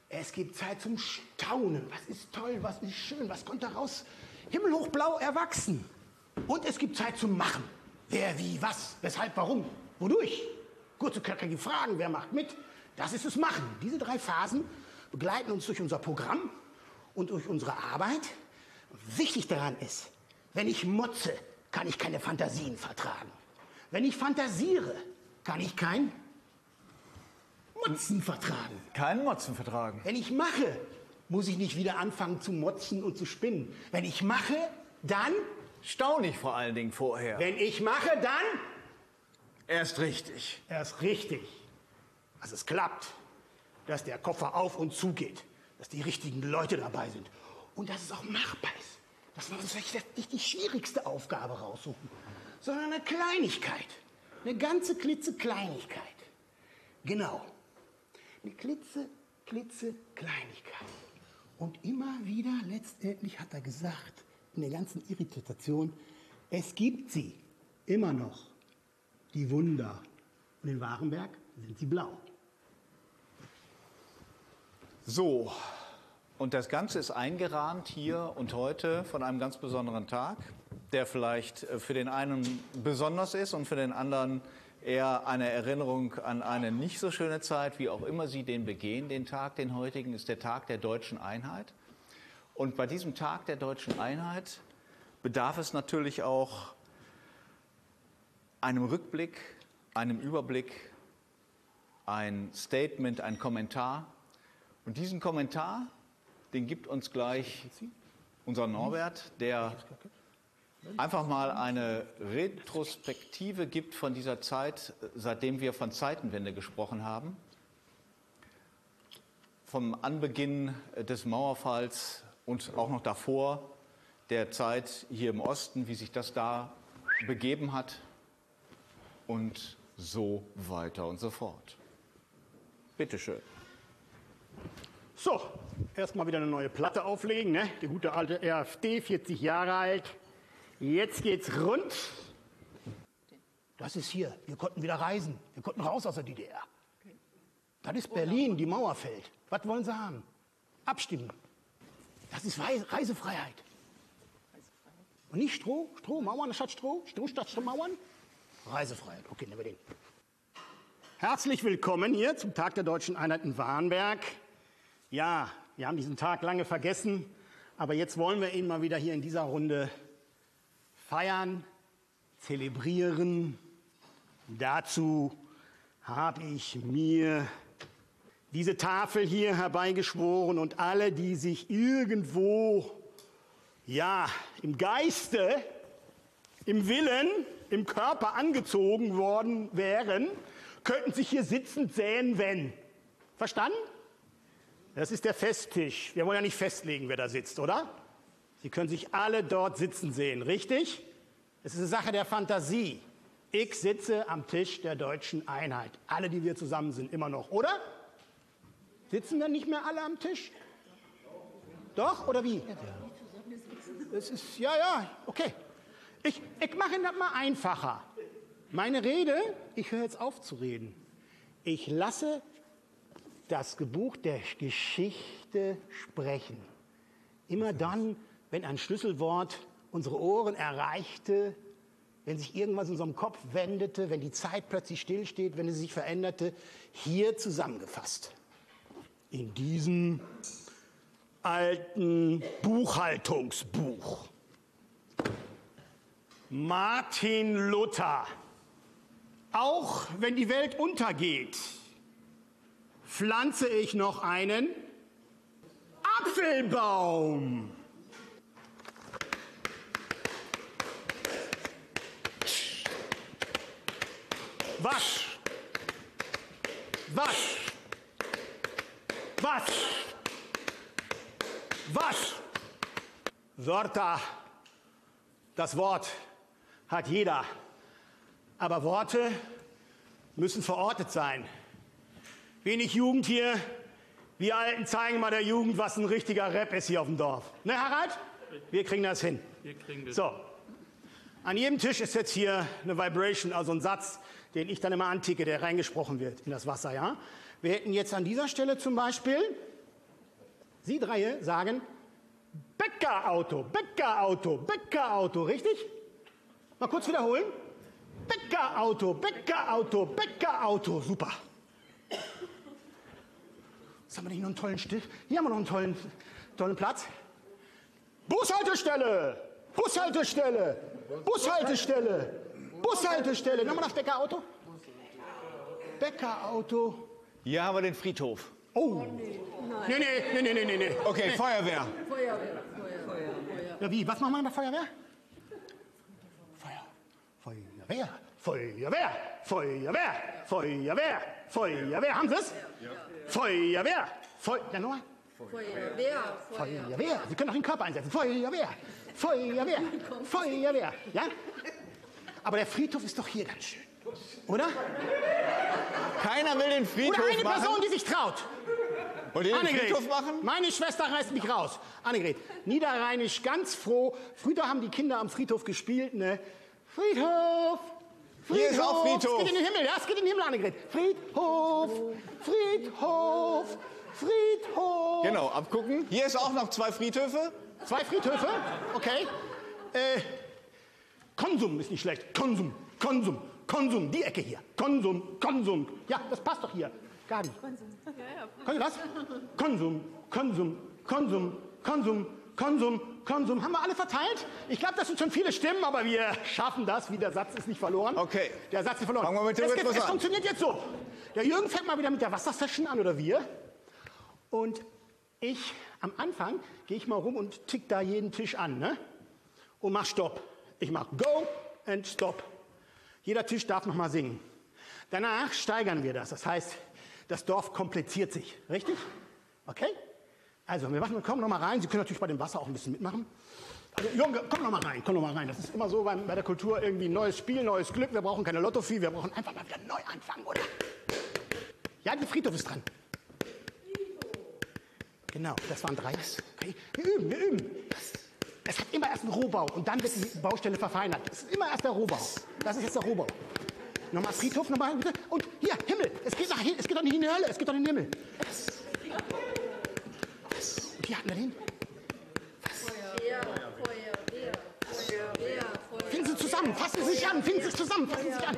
Speaker 3: Es gibt Zeit zum Staunen. Was ist toll, was ist schön, was kommt daraus? Himmelhochblau erwachsen. Und es gibt Zeit zum Machen. Wer, wie, was, weshalb, warum, wodurch. Kurze, knackige Fragen, wer macht mit? Das ist das Machen. Diese drei Phasen begleiten uns durch unser Programm und durch unsere Arbeit. Wichtig daran ist, wenn ich motze, kann ich keine Fantasien vertragen. Wenn ich fantasiere, kann ich kein Motzen vertragen.
Speaker 4: Keinen Motzen vertragen.
Speaker 3: Wenn ich mache, muss ich nicht wieder anfangen zu motzen und zu spinnen. Wenn ich mache, dann.
Speaker 4: Staune ich vor allen Dingen vorher.
Speaker 3: Wenn ich mache, dann.
Speaker 4: Erst richtig.
Speaker 3: Erst richtig. Dass es klappt. Dass der Koffer auf und zu geht. Dass die richtigen Leute dabei sind. Und dass es auch machbar ist. Dass wir uns nicht die schwierigste Aufgabe raussuchen, sondern eine Kleinigkeit.
Speaker 5: Eine ganze klitzekleinigkeit. Genau. Eine klitze, klitze Kleinigkeit. Und immer wieder, letztendlich hat er gesagt, in der ganzen Irritation, es gibt sie immer noch, die Wunder. Und in Warenberg sind sie blau.
Speaker 6: So, und das Ganze ist eingerahmt hier und heute von einem ganz besonderen Tag, der vielleicht äh, für den einen besonders ist und für den anderen eher eine Erinnerung an eine nicht so schöne Zeit, wie auch immer Sie den begehen, den Tag, den heutigen, ist der Tag der deutschen Einheit. Und bei diesem Tag der deutschen Einheit bedarf es natürlich auch einem Rückblick, einem Überblick, ein Statement, ein Kommentar. Und diesen Kommentar, den gibt uns gleich unser Norbert, der einfach mal eine Retrospektive gibt von dieser Zeit, seitdem wir von Zeitenwende gesprochen haben. Vom Anbeginn des Mauerfalls und auch noch davor der Zeit hier im Osten, wie sich das da begeben hat und so weiter und so fort. Bitte schön.
Speaker 3: So, erstmal wieder eine neue Platte auflegen, ne? Die gute alte RFD, 40 Jahre alt. Jetzt geht's rund.
Speaker 5: Das ist hier. Wir konnten wieder reisen. Wir konnten raus aus der DDR. Das ist Berlin, die Mauer fällt. Was wollen Sie haben? Abstimmen. Das ist Reisefreiheit. Und nicht Stroh, Stroh, Mauern statt Stroh, Stroh statt Mauern. Reisefreiheit. Okay, nehmen wir den.
Speaker 3: Herzlich willkommen hier zum Tag der Deutschen Einheit in Warnberg. Ja, wir haben diesen Tag lange vergessen, aber jetzt wollen wir ihn mal wieder hier in dieser Runde feiern, zelebrieren. Dazu habe ich mir diese Tafel hier herbeigeschworen und alle, die sich irgendwo, ja, im Geiste, im Willen, im Körper angezogen worden wären, könnten sich hier sitzend säen, wenn. Verstanden? Das ist der Festtisch. Wir wollen ja nicht festlegen, wer da sitzt, oder? Sie können sich alle dort sitzen sehen, richtig? Es ist eine Sache der Fantasie. Ich sitze am Tisch der deutschen Einheit. Alle, die wir zusammen sind, immer noch, oder? Sitzen dann nicht mehr alle am Tisch? Doch, oder wie? Es ist, ja, ja, okay. Ich, ich mache das mal einfacher. Meine Rede, ich höre jetzt auf zu reden. Ich lasse das Gebuch der Geschichte sprechen. Immer dann, wenn ein Schlüsselwort unsere Ohren erreichte, wenn sich irgendwas in unserem Kopf wendete, wenn die Zeit plötzlich stillsteht, wenn sie sich veränderte, hier zusammengefasst. In diesem alten Buchhaltungsbuch. Martin Luther. Auch wenn die Welt untergeht, pflanze ich noch einen Apfelbaum. Was? Was? Was? Was? Wörter. Das Wort hat jeder. Aber Worte müssen verortet sein. Wenig Jugend hier. Wir Alten zeigen mal der Jugend, was ein richtiger Rap ist hier auf dem Dorf. Ne, Harald? Wir kriegen das hin.
Speaker 7: Wir kriegen das.
Speaker 3: So. An jedem Tisch ist jetzt hier eine Vibration, also ein Satz, den ich dann immer anticke, der reingesprochen wird in das Wasser, ja? Wir hätten jetzt an dieser Stelle zum Beispiel, Sie drei sagen, Bäckerauto, Bäckerauto, Bäckerauto, richtig? Mal kurz wiederholen. Bäckerauto, Bäckerauto, Bäckerauto, super. Jetzt haben wir nicht noch einen tollen Stift. Hier haben wir noch einen tollen, tollen Platz. Bushaltestelle! Bushaltestelle! Bushaltestelle! Bushaltestelle! Nochmal das Bäckerauto. Bäckerauto.
Speaker 6: Hier haben wir den Friedhof.
Speaker 3: Oh! Nee, nee, nee, nee, nee, nee, nee.
Speaker 6: Okay, Feuerwehr.
Speaker 3: Ja, wie? Was machen wir mit der Feuerwehr? Feuer. Feuerwehr. Feuerwehr. Feuerwehr. Feuerwehr. Feuerwehr. Haben Sie es? Feuerwehr. Feu ja, nochmal.
Speaker 8: Feuerwehr.
Speaker 3: Feuerwehr. Sie können auch den Körper einsetzen. Feuerwehr. Feuerwehr. Feuerwehr. Ja? Aber der Friedhof ist doch hier ganz schön. Oder?
Speaker 6: Keiner will den Friedhof
Speaker 3: Oder eine
Speaker 6: machen.
Speaker 3: Person, die sich traut.
Speaker 6: Wollt ihr den
Speaker 3: Annegret,
Speaker 6: Friedhof machen?
Speaker 3: meine Schwester reißt mich raus. Annegret, niederrheinisch ganz froh. Früher haben die Kinder am Friedhof gespielt, ne? Friedhof! Friedhof!
Speaker 6: Hier ist auch Friedhof.
Speaker 3: Es geht in den Himmel, ja, es geht in den Himmel, Annegret. Friedhof! Friedhof! Friedhof!
Speaker 6: Genau, abgucken. Hier ist auch noch zwei Friedhöfe.
Speaker 3: Zwei Friedhöfe, okay. Äh, Konsum ist nicht schlecht. Konsum, Konsum, Konsum, die Ecke hier. Konsum, Konsum. Ja, das passt doch hier. Gabi. Konsum. Ja, ja. was? Konsum, Konsum, Konsum, Konsum, Konsum, Konsum. Haben wir alle verteilt? Ich glaube, das sind schon viele Stimmen, aber wir schaffen das. Wie der Satz ist nicht verloren.
Speaker 6: Okay.
Speaker 3: Der Satz ist verloren.
Speaker 6: Fangen wir mit dem
Speaker 3: es, geht, es funktioniert jetzt so. Der Jürgen fängt mal wieder mit der Wassersession an oder wir. Und ich am Anfang gehe ich mal rum und tick da jeden Tisch an, ne? Und mach Stopp. Ich mach Go and Stop. Jeder Tisch darf noch mal singen. Danach steigern wir das. Das heißt, das Dorf kompliziert sich. Richtig? Okay? Also, wir machen, kommen noch mal rein. Sie können natürlich bei dem Wasser auch ein bisschen mitmachen. Also, Junge, komm noch mal rein, komm noch mal rein. Das ist immer so beim, bei der Kultur irgendwie neues Spiel, neues Glück. Wir brauchen keine Lottovieh, wir brauchen einfach mal wieder neu anfangen, oder? Ja, der Friedhof ist dran. Genau, das waren drei. Okay. Wir üben, wir üben. Es hat immer erst einen Rohbau und dann wird die Baustelle verfeinert. Es ist immer erst der Rohbau. Das ist jetzt der Rohbau. Nochmal Friedhof, nochmal. Und hier, Himmel. Es geht, es doch nicht in die Hölle, es geht doch in den Himmel. Und hier hatten wir den. Finden Sie zusammen, fassen Sie sich an, finden Sie sich zusammen, fassen Sie sich an.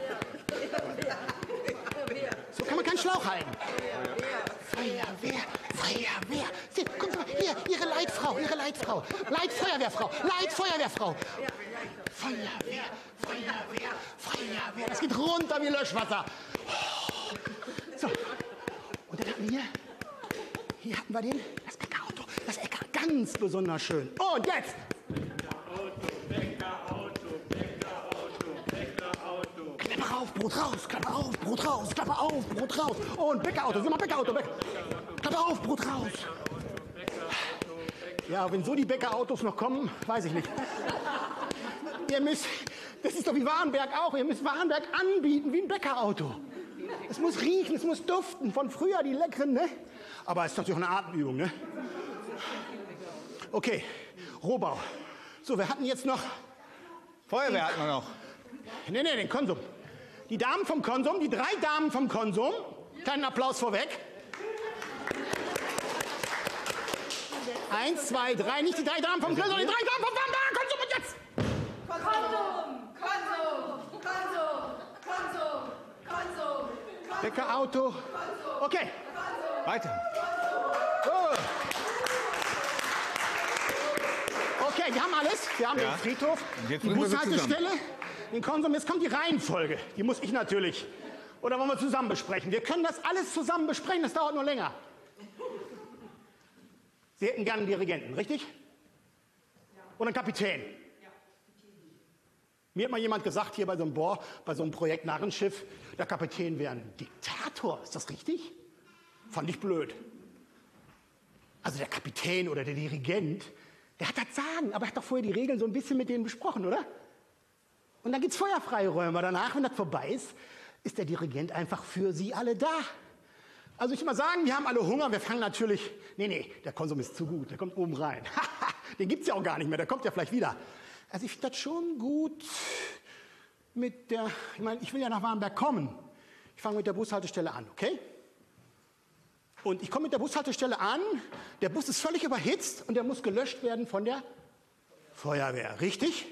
Speaker 3: So kann man keinen Schlauch halten. Feuerwehr, Feuerwehr. Ihre Leitfrau, Ihre Leitfrau. Leitfeuerwehrfrau, Leitfeuerwehrfrau. Feuerwehr, Feuerwehr, Feuerwehr. Das geht runter wie Löschwasser. So, und dann hatten wir hier, hier hatten wir den, das Bäckerauto, das Äcker, ganz besonders schön. Und jetzt, Klappe auf, Brot raus, Klappe auf, Brot raus, Klappe auf, Brot raus. Und Bäckerauto, sieh mal, Bäckerauto, Bäcker. Klappe auf, Brot raus. Ja, wenn so die Bäckerautos noch kommen, weiß ich nicht. Ihr müsst, das ist doch wie Warnberg auch, ihr müsst Warnberg anbieten wie ein Bäckerauto. Es muss riechen, es muss duften, von früher die leckeren, ne? Aber es ist natürlich auch eine Atemübung, ne? Okay, Rohbau. So, wir hatten jetzt noch
Speaker 6: Feuerwehr hat man noch.
Speaker 3: Nee, nee, den Konsum. Die Damen vom Konsum, die drei Damen vom Konsum. Kleinen Applaus vorweg. Eins, zwei, drei, nicht die drei Damen vom Konsum, die drei Damen vom Konsum und jetzt!
Speaker 9: Konsum, Konsum, Konsum, Konsum, Konsum,
Speaker 3: Bäckerauto. Okay.
Speaker 6: Weiter.
Speaker 3: Oh. Okay, wir haben alles. Wir haben
Speaker 6: Ja.
Speaker 3: den Friedhof, die Bushaltestelle, den Konsum. Jetzt kommt die Reihenfolge. Die muss ich natürlich. Oder wollen wir zusammen besprechen? Wir können das alles zusammen besprechen, das dauert nur länger. Sie hätten gerne einen Dirigenten, richtig? Und einen Kapitän. Mir hat mal jemand gesagt, hier bei so einem Bohr, bei so einem Projekt Narrenschiff, der Kapitän wäre ein Diktator. Ist das richtig? Fand ich blöd. Also der Kapitän oder der Dirigent, der hat das Sagen, aber er hat doch vorher die Regeln so ein bisschen mit denen besprochen, oder? Und dann gibt's Feuerfreiräume. Danach, wenn das vorbei ist, ist der Dirigent einfach für sie alle da. Also ich will mal sagen, wir haben alle Hunger, wir fangen natürlich... Nee, nee, der Konsum ist zu gut, der kommt oben rein. (laughs) Den gibt's ja auch gar nicht mehr, der kommt ja vielleicht wieder. Also ich finde das schon gut mit der... Ich meine, ich will ja nach Warnberg kommen. Ich fange mit der Bushaltestelle an, okay? Und ich komme mit der Bushaltestelle an, der Bus ist völlig überhitzt und der muss gelöscht werden von der Feuerwehr, richtig?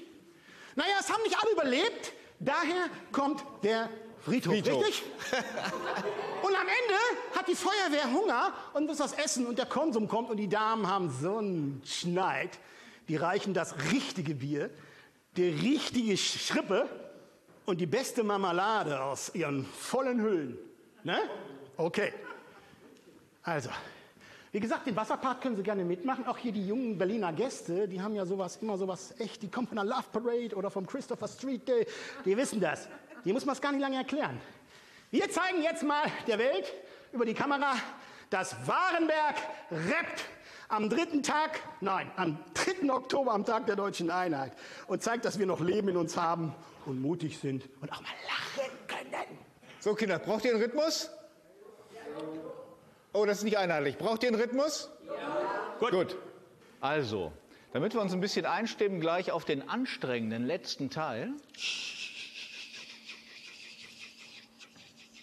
Speaker 3: Naja, es haben nicht alle überlebt, daher kommt der Friedhof,
Speaker 6: Friedhof.
Speaker 3: richtig? (laughs) Und am Ende hat die Feuerwehr Hunger und muss was essen und der Konsum kommt und die Damen haben so einen Schneid. Die reichen das richtige Bier, die richtige Schrippe und die beste Marmelade aus ihren vollen Hüllen. Ne? Okay. Also, wie gesagt, den Wasserpark können Sie gerne mitmachen. Auch hier die jungen Berliner Gäste, die haben ja sowas, immer sowas echt, die kommen von der Love Parade oder vom Christopher Street Day, die wissen das. Die muss man es gar nicht lange erklären. Wir zeigen jetzt mal der Welt über die Kamera, dass Warenberg rappt am dritten Tag, nein, am 3. Oktober, am Tag der deutschen Einheit und zeigt, dass wir noch Leben in uns haben und mutig sind und auch mal lachen können.
Speaker 6: So, Kinder, braucht ihr einen Rhythmus? Oh, das ist nicht einheitlich. Braucht ihr einen Rhythmus? Ja. Gut. Gut. Also, damit wir uns ein bisschen einstimmen gleich auf den anstrengenden letzten Teil,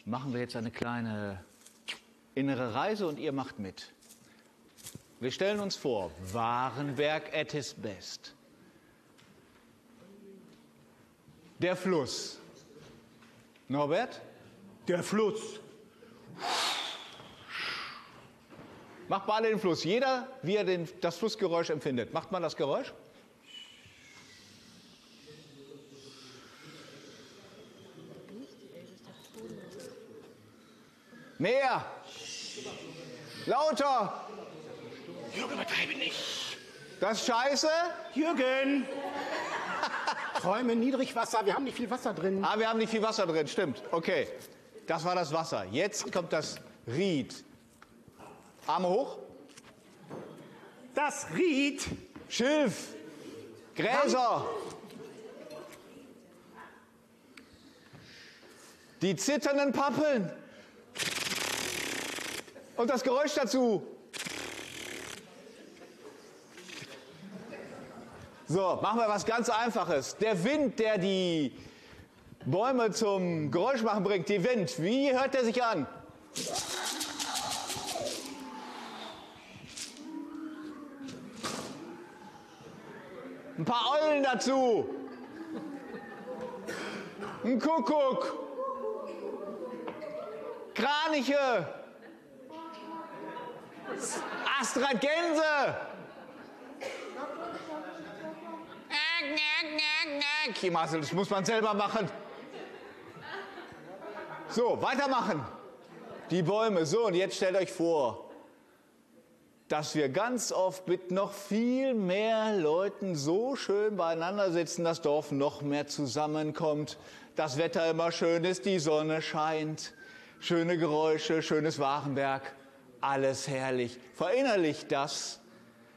Speaker 6: machen wir jetzt eine kleine innere Reise und ihr macht mit. Wir stellen uns vor, Warenwerk at its best. Der Fluss. Norbert?
Speaker 3: Der Fluss.
Speaker 6: Macht mal alle den Fluss. Jeder, wie er den, das Flussgeräusch empfindet. Macht mal das Geräusch. Mehr. Lauter.
Speaker 3: Jürgen, übertreibe nicht.
Speaker 6: Das ist scheiße.
Speaker 3: Jürgen! (laughs) Träume Niedrigwasser, wir haben nicht viel Wasser drin.
Speaker 6: Ah, wir haben nicht viel Wasser drin, stimmt. Okay. Das war das Wasser. Jetzt kommt das Ried. Arme hoch.
Speaker 3: Das Ried.
Speaker 6: Schilf. Gräser. Die zitternden Pappeln. Und das Geräusch dazu. So, machen wir was ganz Einfaches. Der Wind, der die Bäume zum Geräusch machen bringt, die Wind, wie hört der sich an? Ein paar Eulen dazu. Ein Kuckuck. Kraniche. Astrid Gänse. Marcel, das muss man selber machen. So, weitermachen. Die Bäume. So, und jetzt stellt euch vor, dass wir ganz oft mit noch viel mehr Leuten so schön beieinander sitzen, das Dorf noch mehr zusammenkommt, das Wetter immer schön ist, die Sonne scheint, schöne Geräusche, schönes Warenberg, alles herrlich. Verinnerlicht das,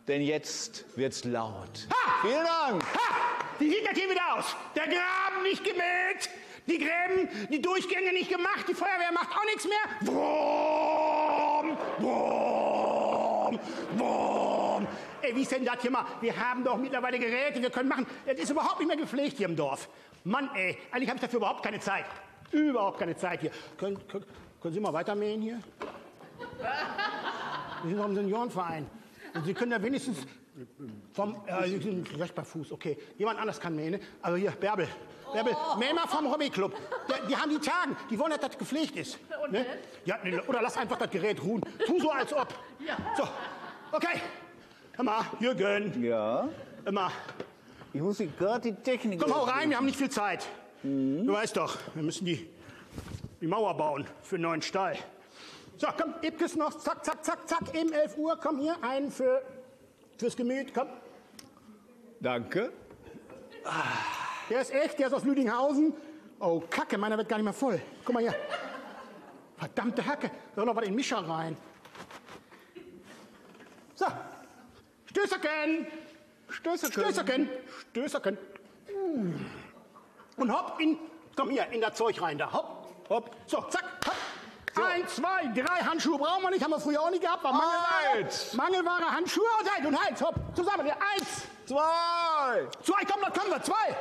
Speaker 6: denn jetzt wird's laut.
Speaker 3: Ha!
Speaker 6: Vielen Dank.
Speaker 3: Ha! Wie sieht das hier wieder aus? Der Graben nicht gemäht, die Gräben, die Durchgänge nicht gemacht, die Feuerwehr macht auch nichts mehr. Wurm, wurm, wurm. Ey, wie ist denn das hier mal? Wir haben doch mittlerweile Geräte, wir können machen. Das ist überhaupt nicht mehr gepflegt hier im Dorf. Mann, ey, eigentlich habe ich dafür überhaupt keine Zeit. Überhaupt keine Zeit hier. Können, können, können Sie mal weitermähen hier? Wir sind doch im Seniorenverein. Und Sie können ja wenigstens vom, äh, Sie sind recht bei Fuß, okay. Jemand anders kann mähen, ne? Aber hier, Bärbel. Bärbel, mäh mal vom Hobbyclub. Die, die haben die Tagen, die wollen, dass das gepflegt ist. Ne? Ja, ne, oder lass einfach das Gerät ruhen. Tu so, als ob. So, okay. Hör mal, Jürgen.
Speaker 6: Ja.
Speaker 3: Hör mal,
Speaker 6: Ich muss gerade die Technik.
Speaker 3: komm, hau rein, wir haben nicht viel Zeit. Du weißt doch, wir müssen die, die Mauer bauen für einen neuen Stall. So, komm, Ebkes noch, zack, zack, zack, zack, eben 11 Uhr, komm hier, einen für, fürs Gemüt, komm.
Speaker 6: Danke.
Speaker 3: Der ist echt, der ist aus Lüdinghausen. Oh, Kacke, meiner wird gar nicht mehr voll. Guck mal hier. Verdammte Hacke, soll noch was in den Mischer rein. So, Stößerken,
Speaker 6: Stößerken.
Speaker 3: Stößerken, Stößerken. Und hopp in, komm hier, in das Zeug rein da, hopp, hopp. So, zack, hopp. Eins, zwei, drei Handschuhe brauchen wir nicht, haben wir früher auch nicht gehabt. War Mangelware! Mangelware, Handschuhe und halt und halt, hopp, zusammen. Eins,
Speaker 6: Zwei.
Speaker 3: zwei, komm, das können wir, zwei.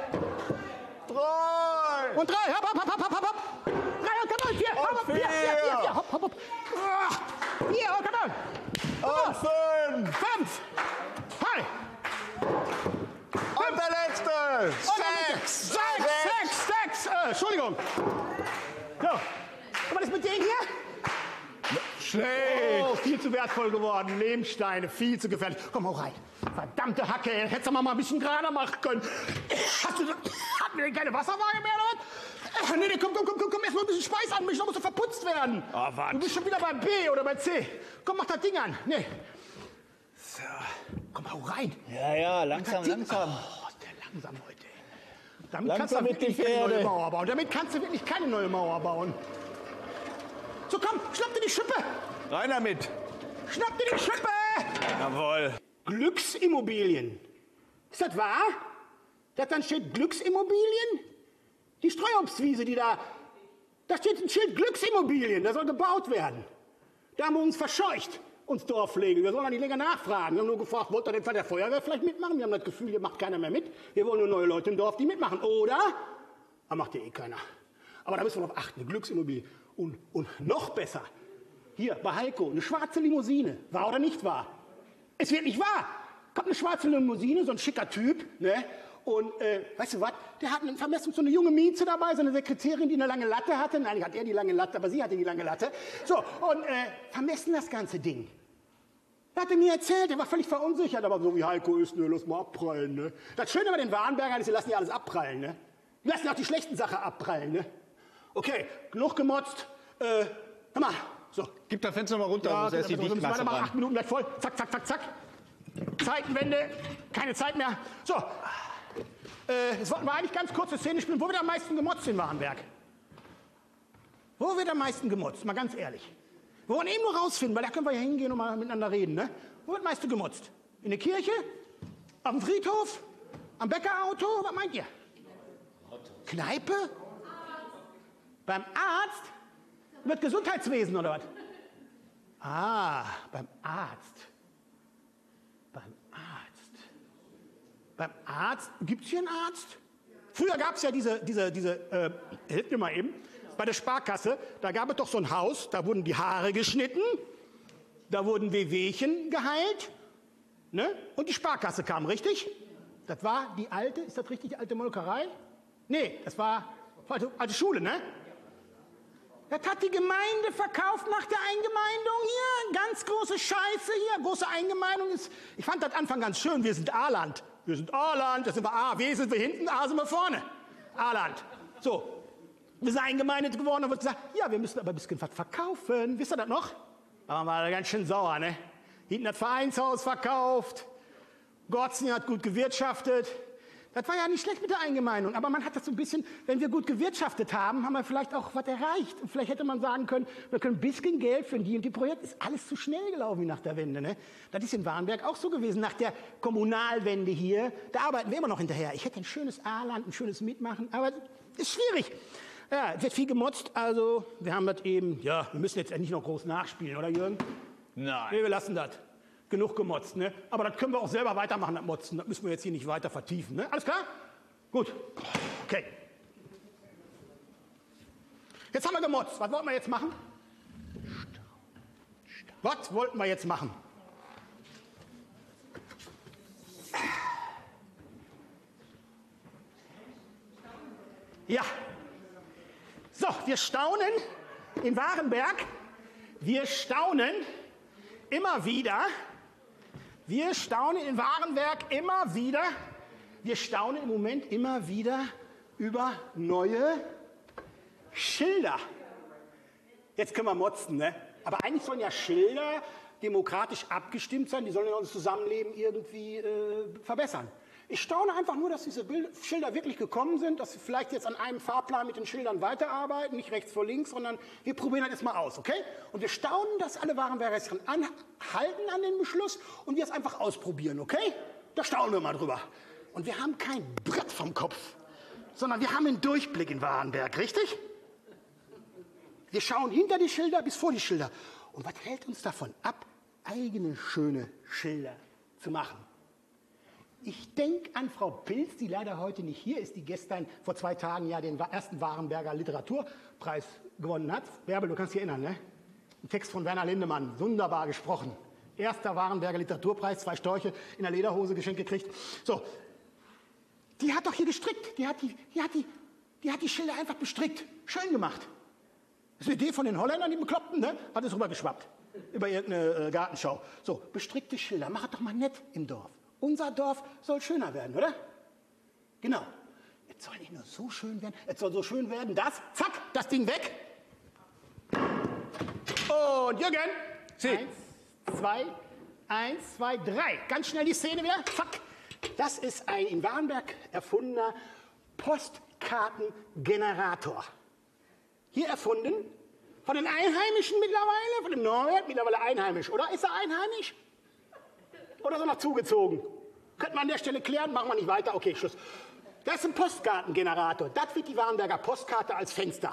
Speaker 6: Drei.
Speaker 3: Und drei, hopp, hopp, hopp, hopp, hopp, hopp. Drei, und komm on, vier, hopp, hopp, vier, vier, vier, vier, hopp, hopp, hopp. Vier, und komm on.
Speaker 6: Und fünf.
Speaker 3: Fünf. Hi.
Speaker 6: Und der letzte.
Speaker 3: Und
Speaker 6: Sechs.
Speaker 3: Sechs, sechs, sechs. Äh, Entschuldigung. So. Was ist mit denen hier?
Speaker 6: Schlecht.
Speaker 3: Oh, viel zu wertvoll geworden. Lehmsteine, viel zu gefährlich. Komm, hau rein. Verdammte Hacke, ey. hättest du mal ein bisschen gerader machen können. Hast du, hatten wir denn keine Wasserwaage mehr, oder? was? Äh, Nee, nee, komm, komm, komm, komm, komm, erst mal ein bisschen Speis anmischen, dann muss er verputzt werden.
Speaker 6: Oh, was?
Speaker 3: Du bist schon wieder bei B oder bei C. Komm, mach das Ding an. Nee. So. Komm, hau rein.
Speaker 6: Ja, ja, langsam, langsam.
Speaker 3: Oh, ist der langsam heute. Damit
Speaker 6: Langsam
Speaker 3: kannst du
Speaker 6: mit
Speaker 3: wirklich keine neue. Mauer bauen. Damit kannst du wirklich keine neue Mauer bauen. So, komm, schnapp dir die Schippe.
Speaker 6: Rein damit.
Speaker 3: Schnapp dir die Schippe.
Speaker 6: Jawohl.
Speaker 3: Glücksimmobilien. Ist das wahr? Dass dann steht Glücksimmobilien? Die Streuobstwiese, die da Da steht ein Schild Glücksimmobilien, da soll gebaut werden. Da haben wir uns verscheucht, uns Dorfpflege. Wir sollen da nicht länger nachfragen. Wir haben nur gefragt, wollt ihr denn bei der Feuerwehr vielleicht mitmachen? Wir haben das Gefühl, hier macht keiner mehr mit. Wir wollen nur neue Leute im Dorf, die mitmachen. Oder? Aber macht ja eh keiner. Aber da müssen wir darauf achten, eine Glücksimmobilie. Und, und noch besser, hier bei Heiko, eine schwarze Limousine. Wahr oder nicht wahr? Es wird nicht wahr. Kommt eine schwarze Limousine, so ein schicker Typ, ne? Und äh, weißt du was? Der hat eine Vermessung, so eine junge Mieze dabei, so eine Sekretärin, die eine lange Latte hatte. Nein, hat er die lange Latte, aber sie hatte die lange Latte. So, und äh, vermessen das ganze Ding. Er hatte mir erzählt, er war völlig verunsichert, aber so wie Heiko ist, ne, lass mal abprallen. Ne? Das Schöne bei den Warenbergern ist, sie lassen ja alles abprallen. Ne? Die lassen auch die schlechten Sachen abprallen. Ne? Okay, genug gemotzt. Äh, hör mal, so.
Speaker 6: Gib das Fenster mal runter, ja, muss erst die
Speaker 3: wir
Speaker 6: Dichtmasse ran.
Speaker 3: Acht Minuten gleich voll. Zack, zack, zack, zack. Zeitenwende, keine Zeit mehr. So, äh, jetzt wollten wir eigentlich ganz kurze Szene spielen. Wo wird am meisten gemotzt in Warenberg? Wo wird am meisten gemotzt? Mal ganz ehrlich. Wir wollen eben nur rausfinden, weil da können wir ja hingehen und mal miteinander reden. Ne? Wo wird am meisten gemotzt? In der Kirche? Auf dem Friedhof? Am Bäckerauto? Was meint ihr? Kneipe? Beim Arzt? Mit Gesundheitswesen oder was? Ah, beim Arzt. Beim Arzt. Beim Arzt? Gibt es hier einen Arzt? Früher gab es ja diese, diese, diese äh, hilf mir mal eben, bei der Sparkasse, da gab es doch so ein Haus, da wurden die Haare geschnitten, da wurden Wehwehchen geheilt, ne? Und die Sparkasse kam, richtig? Das war die alte, ist das richtig, die alte Molkerei? Nee, das war alte, alte Schule, ne? Das hat die Gemeinde verkauft nach der Eingemeindung hier. Ganz große Scheiße hier. Große Eingemeindung ist. Ich fand das Anfang ganz schön. Wir sind A-Land. Wir sind A-Land. Das sind wir A. W sind wir hinten, A sind wir vorne. A-Land. So. Wir sind eingemeindet geworden und wird gesagt, ja, wir müssen aber ein bisschen was verkaufen. Wisst ihr das noch? Da waren wir ganz schön sauer, ne? Hinten das Vereinshaus verkauft. Gotzen hat gut gewirtschaftet. Das war ja nicht schlecht mit der Eingemeindung, aber man hat das so ein bisschen, wenn wir gut gewirtschaftet haben, haben wir vielleicht auch was erreicht. Und vielleicht hätte man sagen können, wir können ein bisschen Geld für die und die Projekte. Ist alles zu schnell gelaufen wie nach der Wende. Ne? Das ist in Warnberg auch so gewesen. Nach der Kommunalwende hier, da arbeiten wir immer noch hinterher. Ich hätte ein schönes A-Land, ein schönes Mitmachen, aber ist schwierig. Ja, es wird viel gemotzt, also wir haben das eben, ja, wir müssen jetzt nicht noch groß nachspielen, oder Jürgen?
Speaker 6: Nein.
Speaker 3: Nee, wir lassen das. Genug gemotzt, ne? Aber das können wir auch selber weitermachen, das Motzen. Das müssen wir jetzt hier nicht weiter vertiefen, ne? Alles klar? Gut. Okay. Jetzt haben wir gemotzt. Was wollten wir jetzt machen? Was wollten wir jetzt machen? Ja. So, wir staunen in Warenberg. Wir staunen immer wieder. Wir staunen in Warenberg immer wieder. Wir staunen im Moment immer wieder über neue Schilder. Jetzt können wir motzen, ne? Aber eigentlich sollen ja Schilder demokratisch abgestimmt sein. Die sollen ja unser Zusammenleben irgendwie äh, verbessern. Ich staune einfach nur, dass diese Bild Schilder wirklich gekommen sind, dass wir vielleicht jetzt an einem Fahrplan mit den Schildern weiterarbeiten, nicht rechts vor links, sondern wir probieren das jetzt mal aus, okay? Und wir staunen, dass alle dran anhalten an den Beschluss und wir es einfach ausprobieren, okay? Da staunen wir mal drüber. Und wir haben kein Brett vom Kopf, sondern wir haben einen Durchblick in Warenberg, richtig? Wir schauen hinter die Schilder bis vor die Schilder. Und was hält uns davon ab, eigene schöne Schilder zu machen? Ich denke an Frau Pilz, die leider heute nicht hier ist, die gestern vor zwei Tagen ja den ersten Warenberger Literaturpreis gewonnen hat. Bärbel, du kannst dich erinnern, ne? Ein Text von Werner Lindemann, wunderbar gesprochen. Erster Warenberger Literaturpreis, zwei Storche in der Lederhose geschenkt gekriegt. So, die hat doch hier gestrickt. Die hat die, die, hat die, die, hat die Schilder einfach bestrickt. Schön gemacht. Das ist eine Idee von den Holländern, die Bekloppten, ne? Hat es rübergeschwappt. Über irgendeine äh, Gartenschau. So, bestrickte Schilder. Mach doch mal nett im Dorf. Unser Dorf soll schöner werden, oder? Genau. Es soll nicht nur so schön werden, es soll so schön werden, dass, zack, das Ding weg. Und Jürgen,
Speaker 6: Sie.
Speaker 3: eins, zwei, eins, zwei, drei. Ganz schnell die Szene wieder, zack. Das ist ein in Warnberg erfundener Postkartengenerator. Hier erfunden von den Einheimischen mittlerweile, von dem Norbert, mittlerweile einheimisch, oder? Ist er einheimisch? Oder so noch zugezogen? Könnte man an der Stelle klären, machen wir nicht weiter. Okay, Schluss. Das ist ein Postkartengenerator. Das wird die Warnberger Postkarte als Fenster.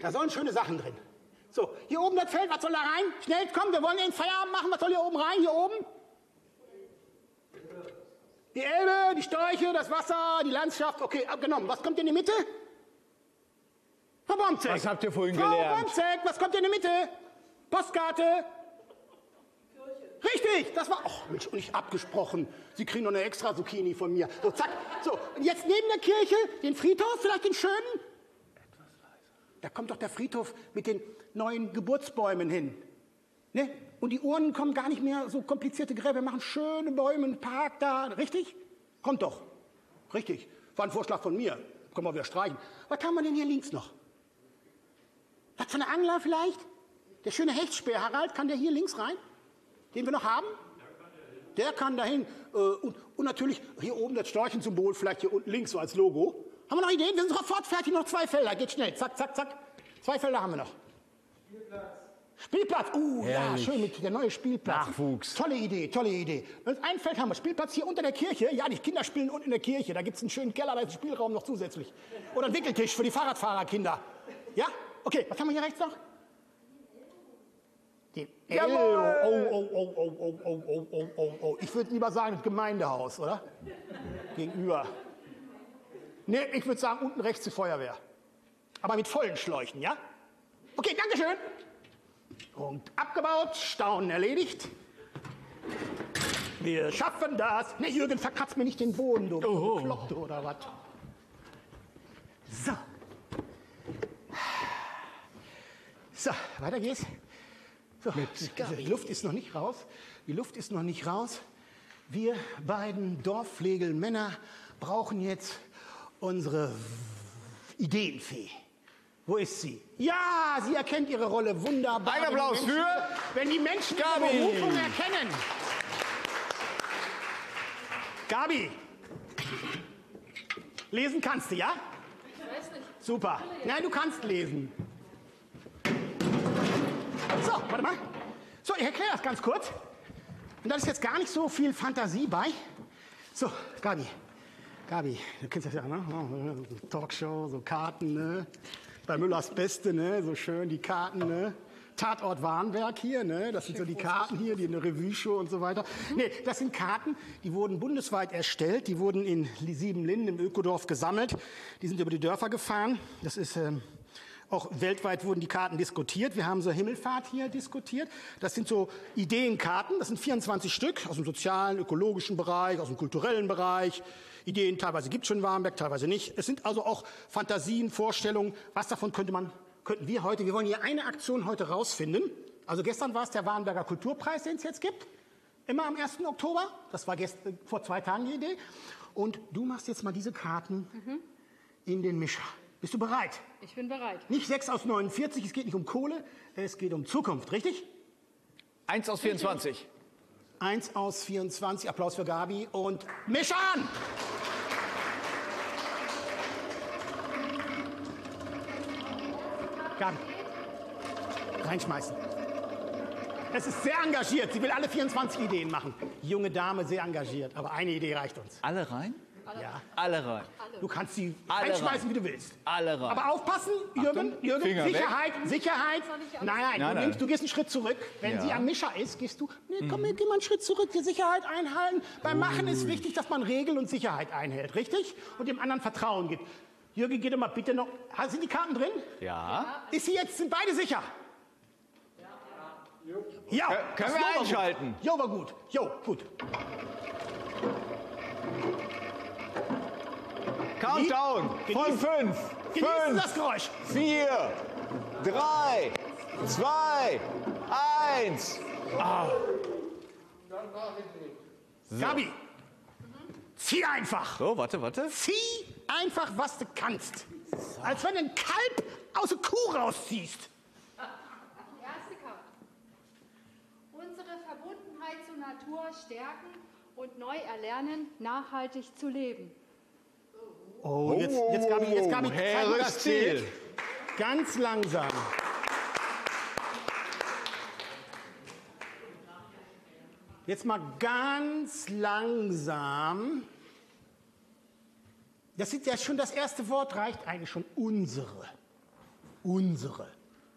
Speaker 3: Da sollen schöne Sachen drin. So, hier oben das Feld, was soll da rein? Schnell, komm, wir wollen den Feierabend machen. Was soll hier oben rein? Hier oben? Die Elbe, die Sträuche, das Wasser, die Landschaft. Okay, abgenommen. Was kommt in die Mitte? Frau Bomzek.
Speaker 6: Was habt ihr vorhin
Speaker 3: Frau
Speaker 6: gelernt?
Speaker 3: Bomzek, was kommt in die Mitte? Postkarte. Richtig, das war. Oh, Mensch, und nicht abgesprochen. Sie kriegen noch eine extra Zucchini von mir. So, zack. So, und jetzt neben der Kirche den Friedhof, vielleicht den schönen. Da kommt doch der Friedhof mit den neuen Geburtsbäumen hin. Ne? Und die Urnen kommen gar nicht mehr so komplizierte Gräber. Wir machen schöne Bäume, einen Park da. Richtig? Kommt doch. Richtig. War ein Vorschlag von mir. Können wir wieder streichen. Was haben wir denn hier links noch? Was für eine Angler vielleicht? Der schöne Hechtspeer, Harald, kann der hier links rein? Den wir noch haben? Der kann dahin. Äh, und, und natürlich hier oben das Storchensymbol, vielleicht hier unten links so als Logo. Haben wir noch Ideen? Wir sind sofort fertig, noch zwei Felder. Geht schnell. Zack, zack, zack. Zwei Felder haben wir noch. Spielplatz. Uh, ja, schön mit der neue Spielplatz.
Speaker 6: Nachwuchs.
Speaker 3: Tolle Idee, tolle Idee. Und ein Feld haben wir. Spielplatz hier unter der Kirche. Ja, die Kinder spielen unten in der Kirche. Da gibt es einen schönen Keller, da ist ein Spielraum noch zusätzlich. Oder ein Wickeltisch für die Fahrradfahrerkinder. Ja? Okay, was haben wir hier rechts noch? Den
Speaker 6: Jawohl.
Speaker 3: Oh, oh, oh, oh, oh, oh, oh, oh, oh, oh. Ich würde lieber sagen, das Gemeindehaus, oder? Gegenüber. Nee, ich würde sagen, unten rechts die Feuerwehr. Aber mit vollen Schläuchen, ja? Okay, Dankeschön. Und abgebaut, Staunen erledigt. Wir schaffen das. Ne, Jürgen, verkratzt mir nicht den Boden, du
Speaker 6: Oh.
Speaker 3: Bekloppte oder was. So. So, weiter geht's. So, die Luft ist noch nicht raus. Die Luft ist noch nicht raus. Wir beiden Dorfflegelmänner brauchen jetzt unsere Ideenfee. Wo ist sie? Ja, sie erkennt ihre Rolle wunderbar.
Speaker 6: Ein
Speaker 3: Wenn die
Speaker 6: Applaus
Speaker 3: Menschen-
Speaker 6: für
Speaker 3: Wenn die Menschen ihre
Speaker 6: Gabi.
Speaker 3: Berufung erkennen. Gabi, lesen kannst du, ja?
Speaker 10: Ich weiß nicht.
Speaker 3: Super. Nein, du kannst lesen. So, warte mal. So, ich erkläre das ganz kurz. Und da ist jetzt gar nicht so viel Fantasie bei. So, Gabi. Gabi, du kennst das ja, ne? Oh, Talkshow, so Karten, ne? Bei Müllers Beste, ne? So schön die Karten, ne? Tatort Warnberg hier, ne? Das sind so die Karten hier, die eine Revue-Show und so weiter. Nee, das sind Karten, die wurden bundesweit erstellt. Die wurden in Siebenlinden im Ökodorf gesammelt. Die sind über die Dörfer gefahren. Das ist ähm, auch weltweit wurden die Karten diskutiert. Wir haben so Himmelfahrt hier diskutiert. Das sind so Ideenkarten. Das sind 24 Stück aus dem sozialen, ökologischen Bereich, aus dem kulturellen Bereich. Ideen teilweise gibt es schon in Warnberg, teilweise nicht. Es sind also auch Fantasien, Vorstellungen. Was davon könnte man, könnten wir heute, wir wollen hier eine Aktion heute rausfinden. Also gestern war es der Warnberger Kulturpreis, den es jetzt gibt. Immer am 1. Oktober. Das war gestern, vor zwei Tagen die Idee. Und du machst jetzt mal diese Karten in den Mischer. Bist du bereit?
Speaker 10: Ich bin bereit.
Speaker 3: Nicht 6 aus 49, es geht nicht um Kohle, es geht um Zukunft, richtig?
Speaker 6: 1 aus 24.
Speaker 3: 1 aus 24, Applaus für Gabi und misch an! Gabi, reinschmeißen. Es ist sehr engagiert, sie will alle 24 Ideen machen. Junge Dame, sehr engagiert, aber eine Idee reicht uns.
Speaker 6: Alle rein?
Speaker 3: Ja.
Speaker 6: Alle rein.
Speaker 3: Du kannst sie
Speaker 6: Alle
Speaker 3: reinschmeißen,
Speaker 6: rein.
Speaker 3: wie du willst.
Speaker 6: Alle rein.
Speaker 3: Aber aufpassen, Jürgen, Jürgen,
Speaker 6: Finger weg.
Speaker 3: Sicherheit, Sicherheit. Nein, nein,
Speaker 6: Nein,
Speaker 3: du,
Speaker 6: nein.
Speaker 3: Nimmst, du gehst einen Schritt zurück. Wenn
Speaker 6: Ja. Mhm.
Speaker 3: sie am Mischer ist, gehst du, nee, komm, geh mal einen Schritt zurück, die Sicherheit einhalten. Beim Machen ist wichtig, dass man Regel und Sicherheit einhält, richtig? Und dem anderen Vertrauen gibt. Jürgen, geh doch mal bitte noch, sind die Karten drin?
Speaker 6: Ja.
Speaker 3: Ist sie jetzt, sind beide sicher? Ja.
Speaker 6: Können
Speaker 3: das
Speaker 6: wir einschalten?
Speaker 3: Gut. Jo, war gut. Jo, gut.
Speaker 6: Countdown von
Speaker 3: Genießen.
Speaker 6: 5,
Speaker 3: Genießen das
Speaker 6: 5,
Speaker 3: Geräusch.
Speaker 6: 4, 3, 2, 1.
Speaker 3: Gabi, zieh einfach.
Speaker 6: So, warte, warte.
Speaker 3: Zieh einfach, was du kannst. Als wenn du ein Kalb aus der Kuh rausziehst.
Speaker 11: Erste Karte. Unsere Verbundenheit zur Natur stärken und neu erlernen, nachhaltig zu leben.
Speaker 3: Oh, jetzt, jetzt Gabi, jetzt Gabi, zeig
Speaker 6: hehres
Speaker 3: mal das Ziel. Ganz langsam. Jetzt mal ganz langsam. Das ist ja schon das erste Wort, reicht eigentlich schon unsere. Unsere.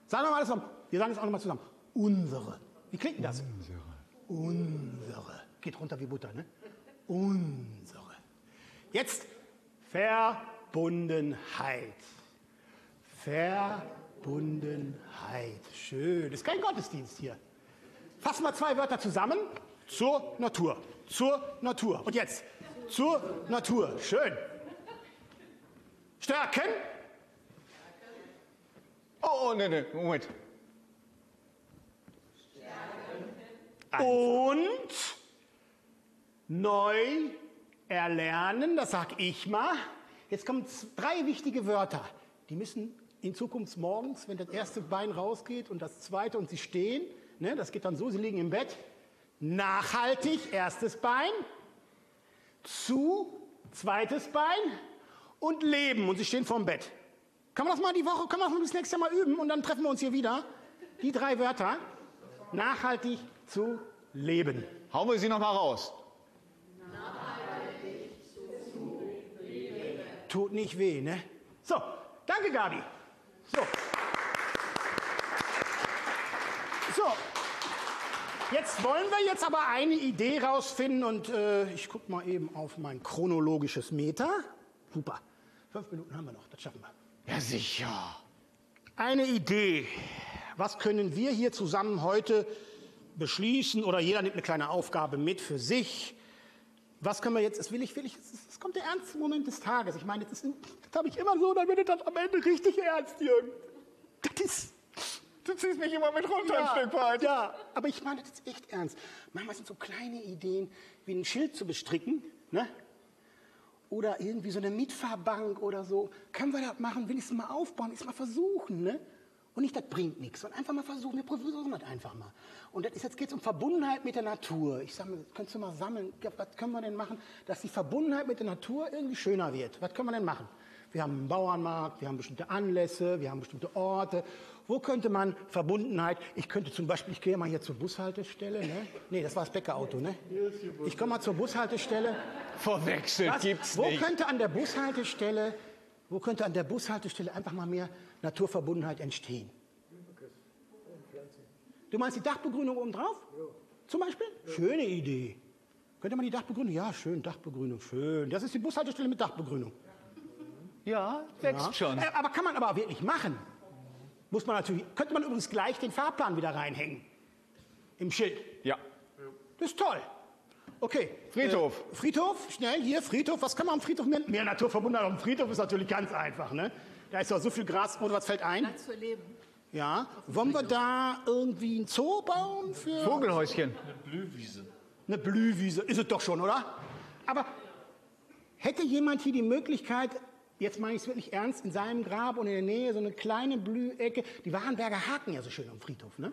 Speaker 3: Sagen wir mal alles zusammen. Wir sagen es auch nochmal zusammen. Unsere. Wie klingt denn das? Unsere. Geht runter wie Butter, ne? Unsere. Jetzt Verbundenheit. Verbundenheit. Schön. Ist kein Gottesdienst hier. Fassen wir zwei Wörter zusammen. Zur Natur. Zur Natur. Und jetzt. Zur Natur. Schön. Stärken.
Speaker 6: Oh, oh, nee, nee, Moment.
Speaker 3: Und neu erlernen, das sag ich mal. Jetzt kommen drei wichtige Wörter. Die müssen in Zukunft morgens, wenn das erste Bein rausgeht und das zweite und sie stehen, ne, das geht dann so, sie liegen im Bett. Nachhaltig, erstes Bein. Zu, zweites Bein. Und leben und sie stehen vorm Bett. Kann man das mal die Woche, kann man das mal bis nächstes Jahr mal üben und dann treffen wir uns hier wieder. Die drei Wörter. Nachhaltig zu leben.
Speaker 6: Hauen wir sie noch mal raus.
Speaker 3: Tut nicht weh, ne? So, danke, Gabi. So. So. Jetzt wollen wir jetzt aber eine Idee rausfinden und äh, ich gucke mal eben auf mein chronologisches Meter. Super. Fünf Minuten haben wir noch, das schaffen wir.
Speaker 6: Ja, sicher.
Speaker 3: Eine Idee. Was können wir hier zusammen heute beschließen oder jeder nimmt eine kleine Aufgabe mit für sich? Was können wir jetzt, das will ich, will ich, es kommt der ernste Moment des Tages. Ich meine, das, ist- das habe ich immer so, dann wird das am Ende richtig ernst, Jürgen. Das ist,
Speaker 6: Du ziehst mich immer mit runter
Speaker 3: ja,
Speaker 6: ein Stück weit.
Speaker 3: Ja, aber ich meine das ist echt ernst. Manchmal sind so kleine Ideen, wie ein Schild zu bestricken, ne? Oder irgendwie so eine Mietfahrbank oder so. Können wir das machen, wenigstens mal aufbauen, ist mal versuchen, ne? Und nicht, das bringt nichts, sondern einfach mal versuchen. Wir versuchen das einfach mal. Und das ist, jetzt geht es um Verbundenheit mit der Natur. Ich sage könntest du mal sammeln. Was können wir denn machen, dass die Verbundenheit mit der Natur irgendwie schöner wird? Was können wir denn machen? Wir haben einen Bauernmarkt, wir haben bestimmte Anlässe, wir haben bestimmte Orte. Wo könnte man Verbundenheit, ich könnte zum Beispiel, ich gehe mal hier zur Bushaltestelle, ne? Nee, das war das Bäckerauto, ne? Ich komme mal zur Bushaltestelle.
Speaker 6: Verwechselt
Speaker 3: Was?
Speaker 6: gibt's
Speaker 3: wo
Speaker 6: nicht.
Speaker 3: könnte an der Bushaltestelle, wo könnte an der Bushaltestelle einfach mal mehr Naturverbundenheit entstehen? Du meinst die Dachbegrünung oben drauf? Zum Beispiel? Schöne Idee. Könnte man die Dachbegrünung? Ja, schön, Dachbegrünung, schön. Das ist die Bushaltestelle mit Dachbegrünung.
Speaker 6: Ja, wächst schon.
Speaker 3: Äh, aber kann man aber wirklich machen. Muss man natürlich, könnte man übrigens gleich den Fahrplan wieder reinhängen. Im Schild.
Speaker 6: Ja.
Speaker 3: Das ist toll. Okay.
Speaker 6: Friedhof.
Speaker 3: Äh, Friedhof, schnell hier, Friedhof. Was kann man am Friedhof mehr? Mehr Naturverbundenheit auf dem Friedhof ist natürlich ganz einfach, ne? Da ist doch so viel Gras. Oder was fällt ein?
Speaker 12: Platz für Leben.
Speaker 3: Ja. Wollen wir da irgendwie ein Zoo bauen für
Speaker 6: Vogelhäuschen.
Speaker 3: eine Blühwiese? Ist es doch schon, oder? Aber hätte jemand hier die Möglichkeit, jetzt meine ich es wirklich ernst, in seinem Grab und in der Nähe so eine kleine Blühecke, die Warenberger Haken ja so schön am Friedhof, ne?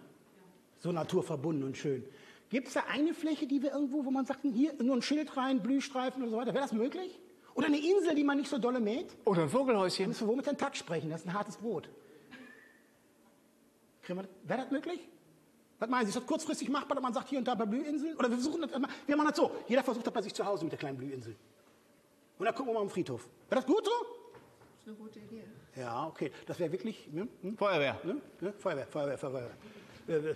Speaker 3: So naturverbunden und schön. Gibt es da eine Fläche, die wir irgendwo, wo man sagt, hier nur ein Schild rein, Blühstreifen und so weiter, wäre das möglich? Oder eine Insel, die man nicht so dolle mäht?
Speaker 6: Oder ein Vogelhäuschen.
Speaker 3: Müssen wir womit den Takt sprechen? Das ist ein hartes Brot. Wäre das möglich? Was meinen Sie, ist das kurzfristig machbar, dass man sagt, hier und da bei Blühinseln? Oder wir versuchen das, immer- wir machen das so. Jeder versucht das bei sich zu Hause mit der kleinen Blühinsel. Und dann gucken wir mal am Friedhof. Wäre das gut so?
Speaker 12: Das ist eine gute Idee.
Speaker 3: Ja, okay. Das wäre wirklich. Ne? Hm?
Speaker 6: Feuerwehr.
Speaker 3: Ne? Ne? Feuerwehr, Feuerwehr, Feuerwehr. Äh, äh,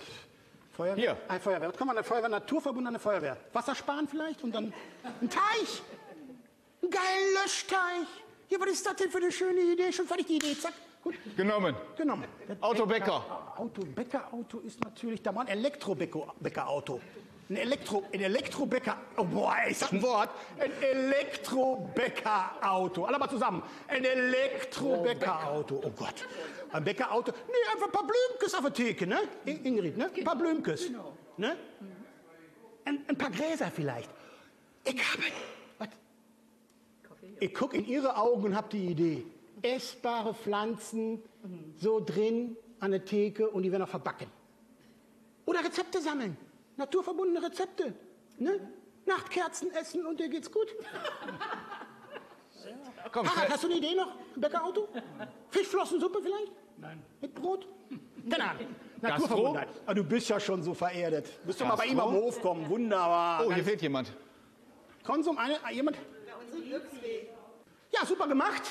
Speaker 3: Feuerwehr?
Speaker 6: Hier.
Speaker 3: Ein Feuerwehr. Was kann man an der Feuerwehr? Naturverbundene Feuerwehr. Wasser sparen vielleicht und dann ein Teich. Ein geiler Löschteich. Ja, was ist das denn für eine schöne Idee? Schon fertig die Idee. Zack. Gut.
Speaker 6: Genommen.
Speaker 3: Genommen.
Speaker 6: Autobäcker.
Speaker 3: Auto, Bäckerauto ist natürlich da mal ein Elektrobäckerauto. Ein Elektro, ein Elektrobäcker, oh boah, ist das ein Wort? Ein Elektrobäckerauto. Alle mal zusammen. Ein Elektrobäckerauto. Oh Gott. Ein Bäckerauto. Nee, einfach ein paar Blümkes auf der Theke, ne? In- Ingrid, ne? Ein paar Blümkes. Ne? Ein, ein paar Gräser vielleicht. Ich habe? Ich gucke in Ihre Augen und habe die Idee. Essbare Pflanzen so drin an der Theke und die werden auch verbacken. Oder Rezepte sammeln. Naturverbundene Rezepte. Ne? Nachtkerzen essen und dir geht's gut. (laughs)
Speaker 6: Komm,
Speaker 3: Harald, hast du eine Idee noch? Ein Bäckerauto? Fischflossensuppe vielleicht? Nein. Mit Brot? Keine Ahnung. Naturverbundenheit. Ah, du bist ja schon so vererdet. Müsst du mal bei ihm am Hof kommen. Wunderbar.
Speaker 6: Oh, hier
Speaker 3: Ganz-
Speaker 6: fehlt jemand.
Speaker 3: Konsum, eine, jemand? Ja, super gemacht.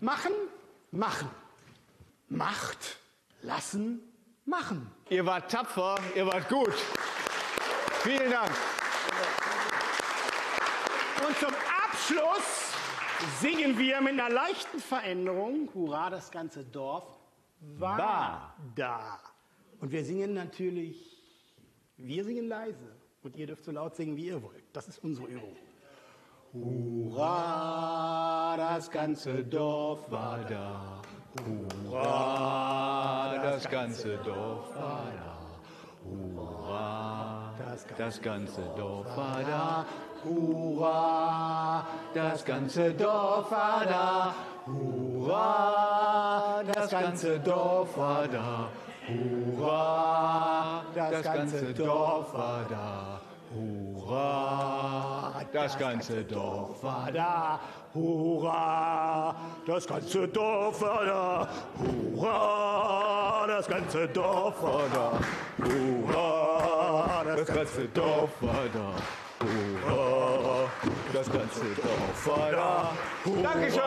Speaker 3: Machen, machen. macht, lassen, machen.
Speaker 6: Ihr wart tapfer, ihr wart gut. Vielen Dank.
Speaker 3: Und zum Abschluss singen wir mit einer leichten Veränderung, hurra, das ganze Dorf war,
Speaker 6: War.
Speaker 3: da. Und wir singen natürlich, wir singen leise und ihr dürft so laut singen, wie ihr wollt. Das ist unsere Übung. Hurra, das ganze Dorf war da.
Speaker 6: Hurra, das ganze Dorf war da. Hurra, das ganze Dorf war da.
Speaker 3: Hurra,
Speaker 6: Das ganze Dorf war da. Hurra, das ganze Dorf war da. Hurra, das ganze Dorf war da. Hurra, das ganze Dorf war da.
Speaker 3: Hurra, das ganze Dorf war da. Hurra, das ganze Dorf war da. Hurra, das ganze Dorf war da. Hurra,
Speaker 6: Das ganze Dorf war da.
Speaker 3: Dankeschön.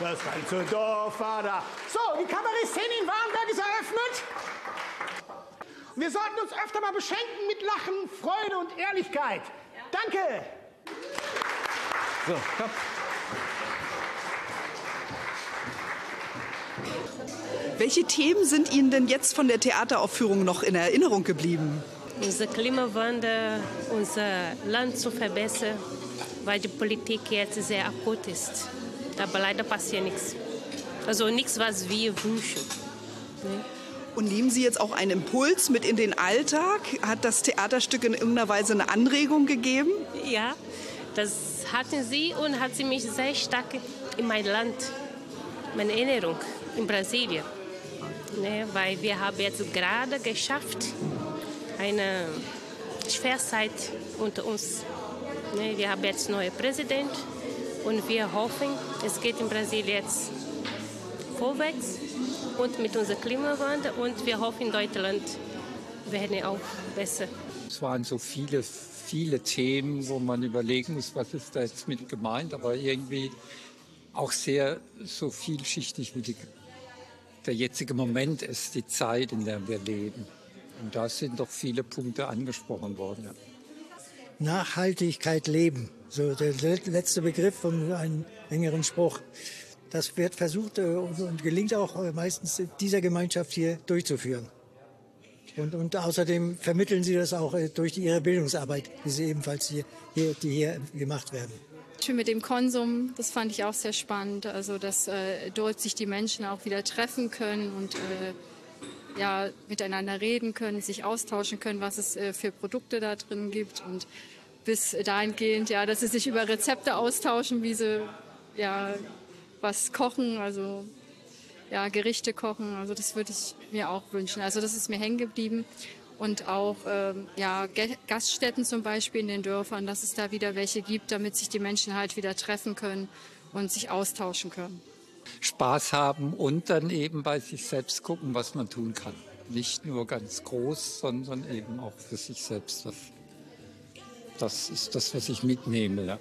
Speaker 3: Das ganze Dorf war da. So, die Kabarettszene in Warnberg ist eröffnet. Wir sollten uns öfter mal beschenken mit Lachen, Freude und Ehrlichkeit. Danke.
Speaker 6: So, komm.
Speaker 2: Welche Themen sind Ihnen denn jetzt von der Theateraufführung noch in Erinnerung geblieben?
Speaker 13: Unser Klimawandel, unser Land zu verbessern, weil die Politik jetzt sehr akut ist. Aber leider passiert nichts. Also nichts, was wir wünschen.
Speaker 2: Und nehmen Sie jetzt auch einen Impuls mit in den Alltag? Hat das Theaterstück in irgendeiner Weise eine Anregung gegeben?
Speaker 13: Ja, das hatten sie und hat sie mich sehr stark in mein Land, meine Erinnerung in Brasilien. Ne, weil wir haben jetzt gerade geschafft, eine Schwerzeit unter uns. Ne, wir haben jetzt einen neuen Präsident und wir hoffen, es geht in Brasilien jetzt vorwärts und mit unserem Klimawandel und wir hoffen, in Deutschland werden auch besser.
Speaker 14: Es waren so viele, viele Themen, wo man überlegen muss, was ist da jetzt mit gemeint, aber irgendwie auch sehr so vielschichtig wie die, der jetzige Moment ist, die Zeit, in der wir leben. Und da sind doch viele Punkte angesprochen worden. Ja.
Speaker 15: Nachhaltigkeit leben. So der letzte Begriff von einem längeren Spruch. Das wird versucht äh, und gelingt auch äh, meistens dieser Gemeinschaft hier durchzuführen. Und, und außerdem vermitteln sie das auch äh, durch ihre Bildungsarbeit, die sie ebenfalls hier, hier, die hier gemacht werden.
Speaker 11: Schön mit dem Konsum, das fand ich auch sehr spannend. Also, dass äh, dort sich die Menschen auch wieder treffen können und äh, ja, miteinander reden können, sich austauschen können, was es äh, für Produkte da drin gibt. Und bis dahingehend, ja, dass sie sich über Rezepte austauschen, wie sie ja, was kochen, also ja, Gerichte kochen. Also, das würde ich mir auch wünschen. Also, das ist mir hängen geblieben und auch ähm, ja, Gaststätten zum Beispiel in den Dörfern, dass es da wieder welche gibt, damit sich die Menschen halt wieder treffen können und sich austauschen können.
Speaker 14: Spaß haben und dann eben bei sich selbst gucken, was man tun kann. Nicht nur ganz groß, sondern eben auch für sich selbst. Das, das ist das, was ich mitnehme. Ja.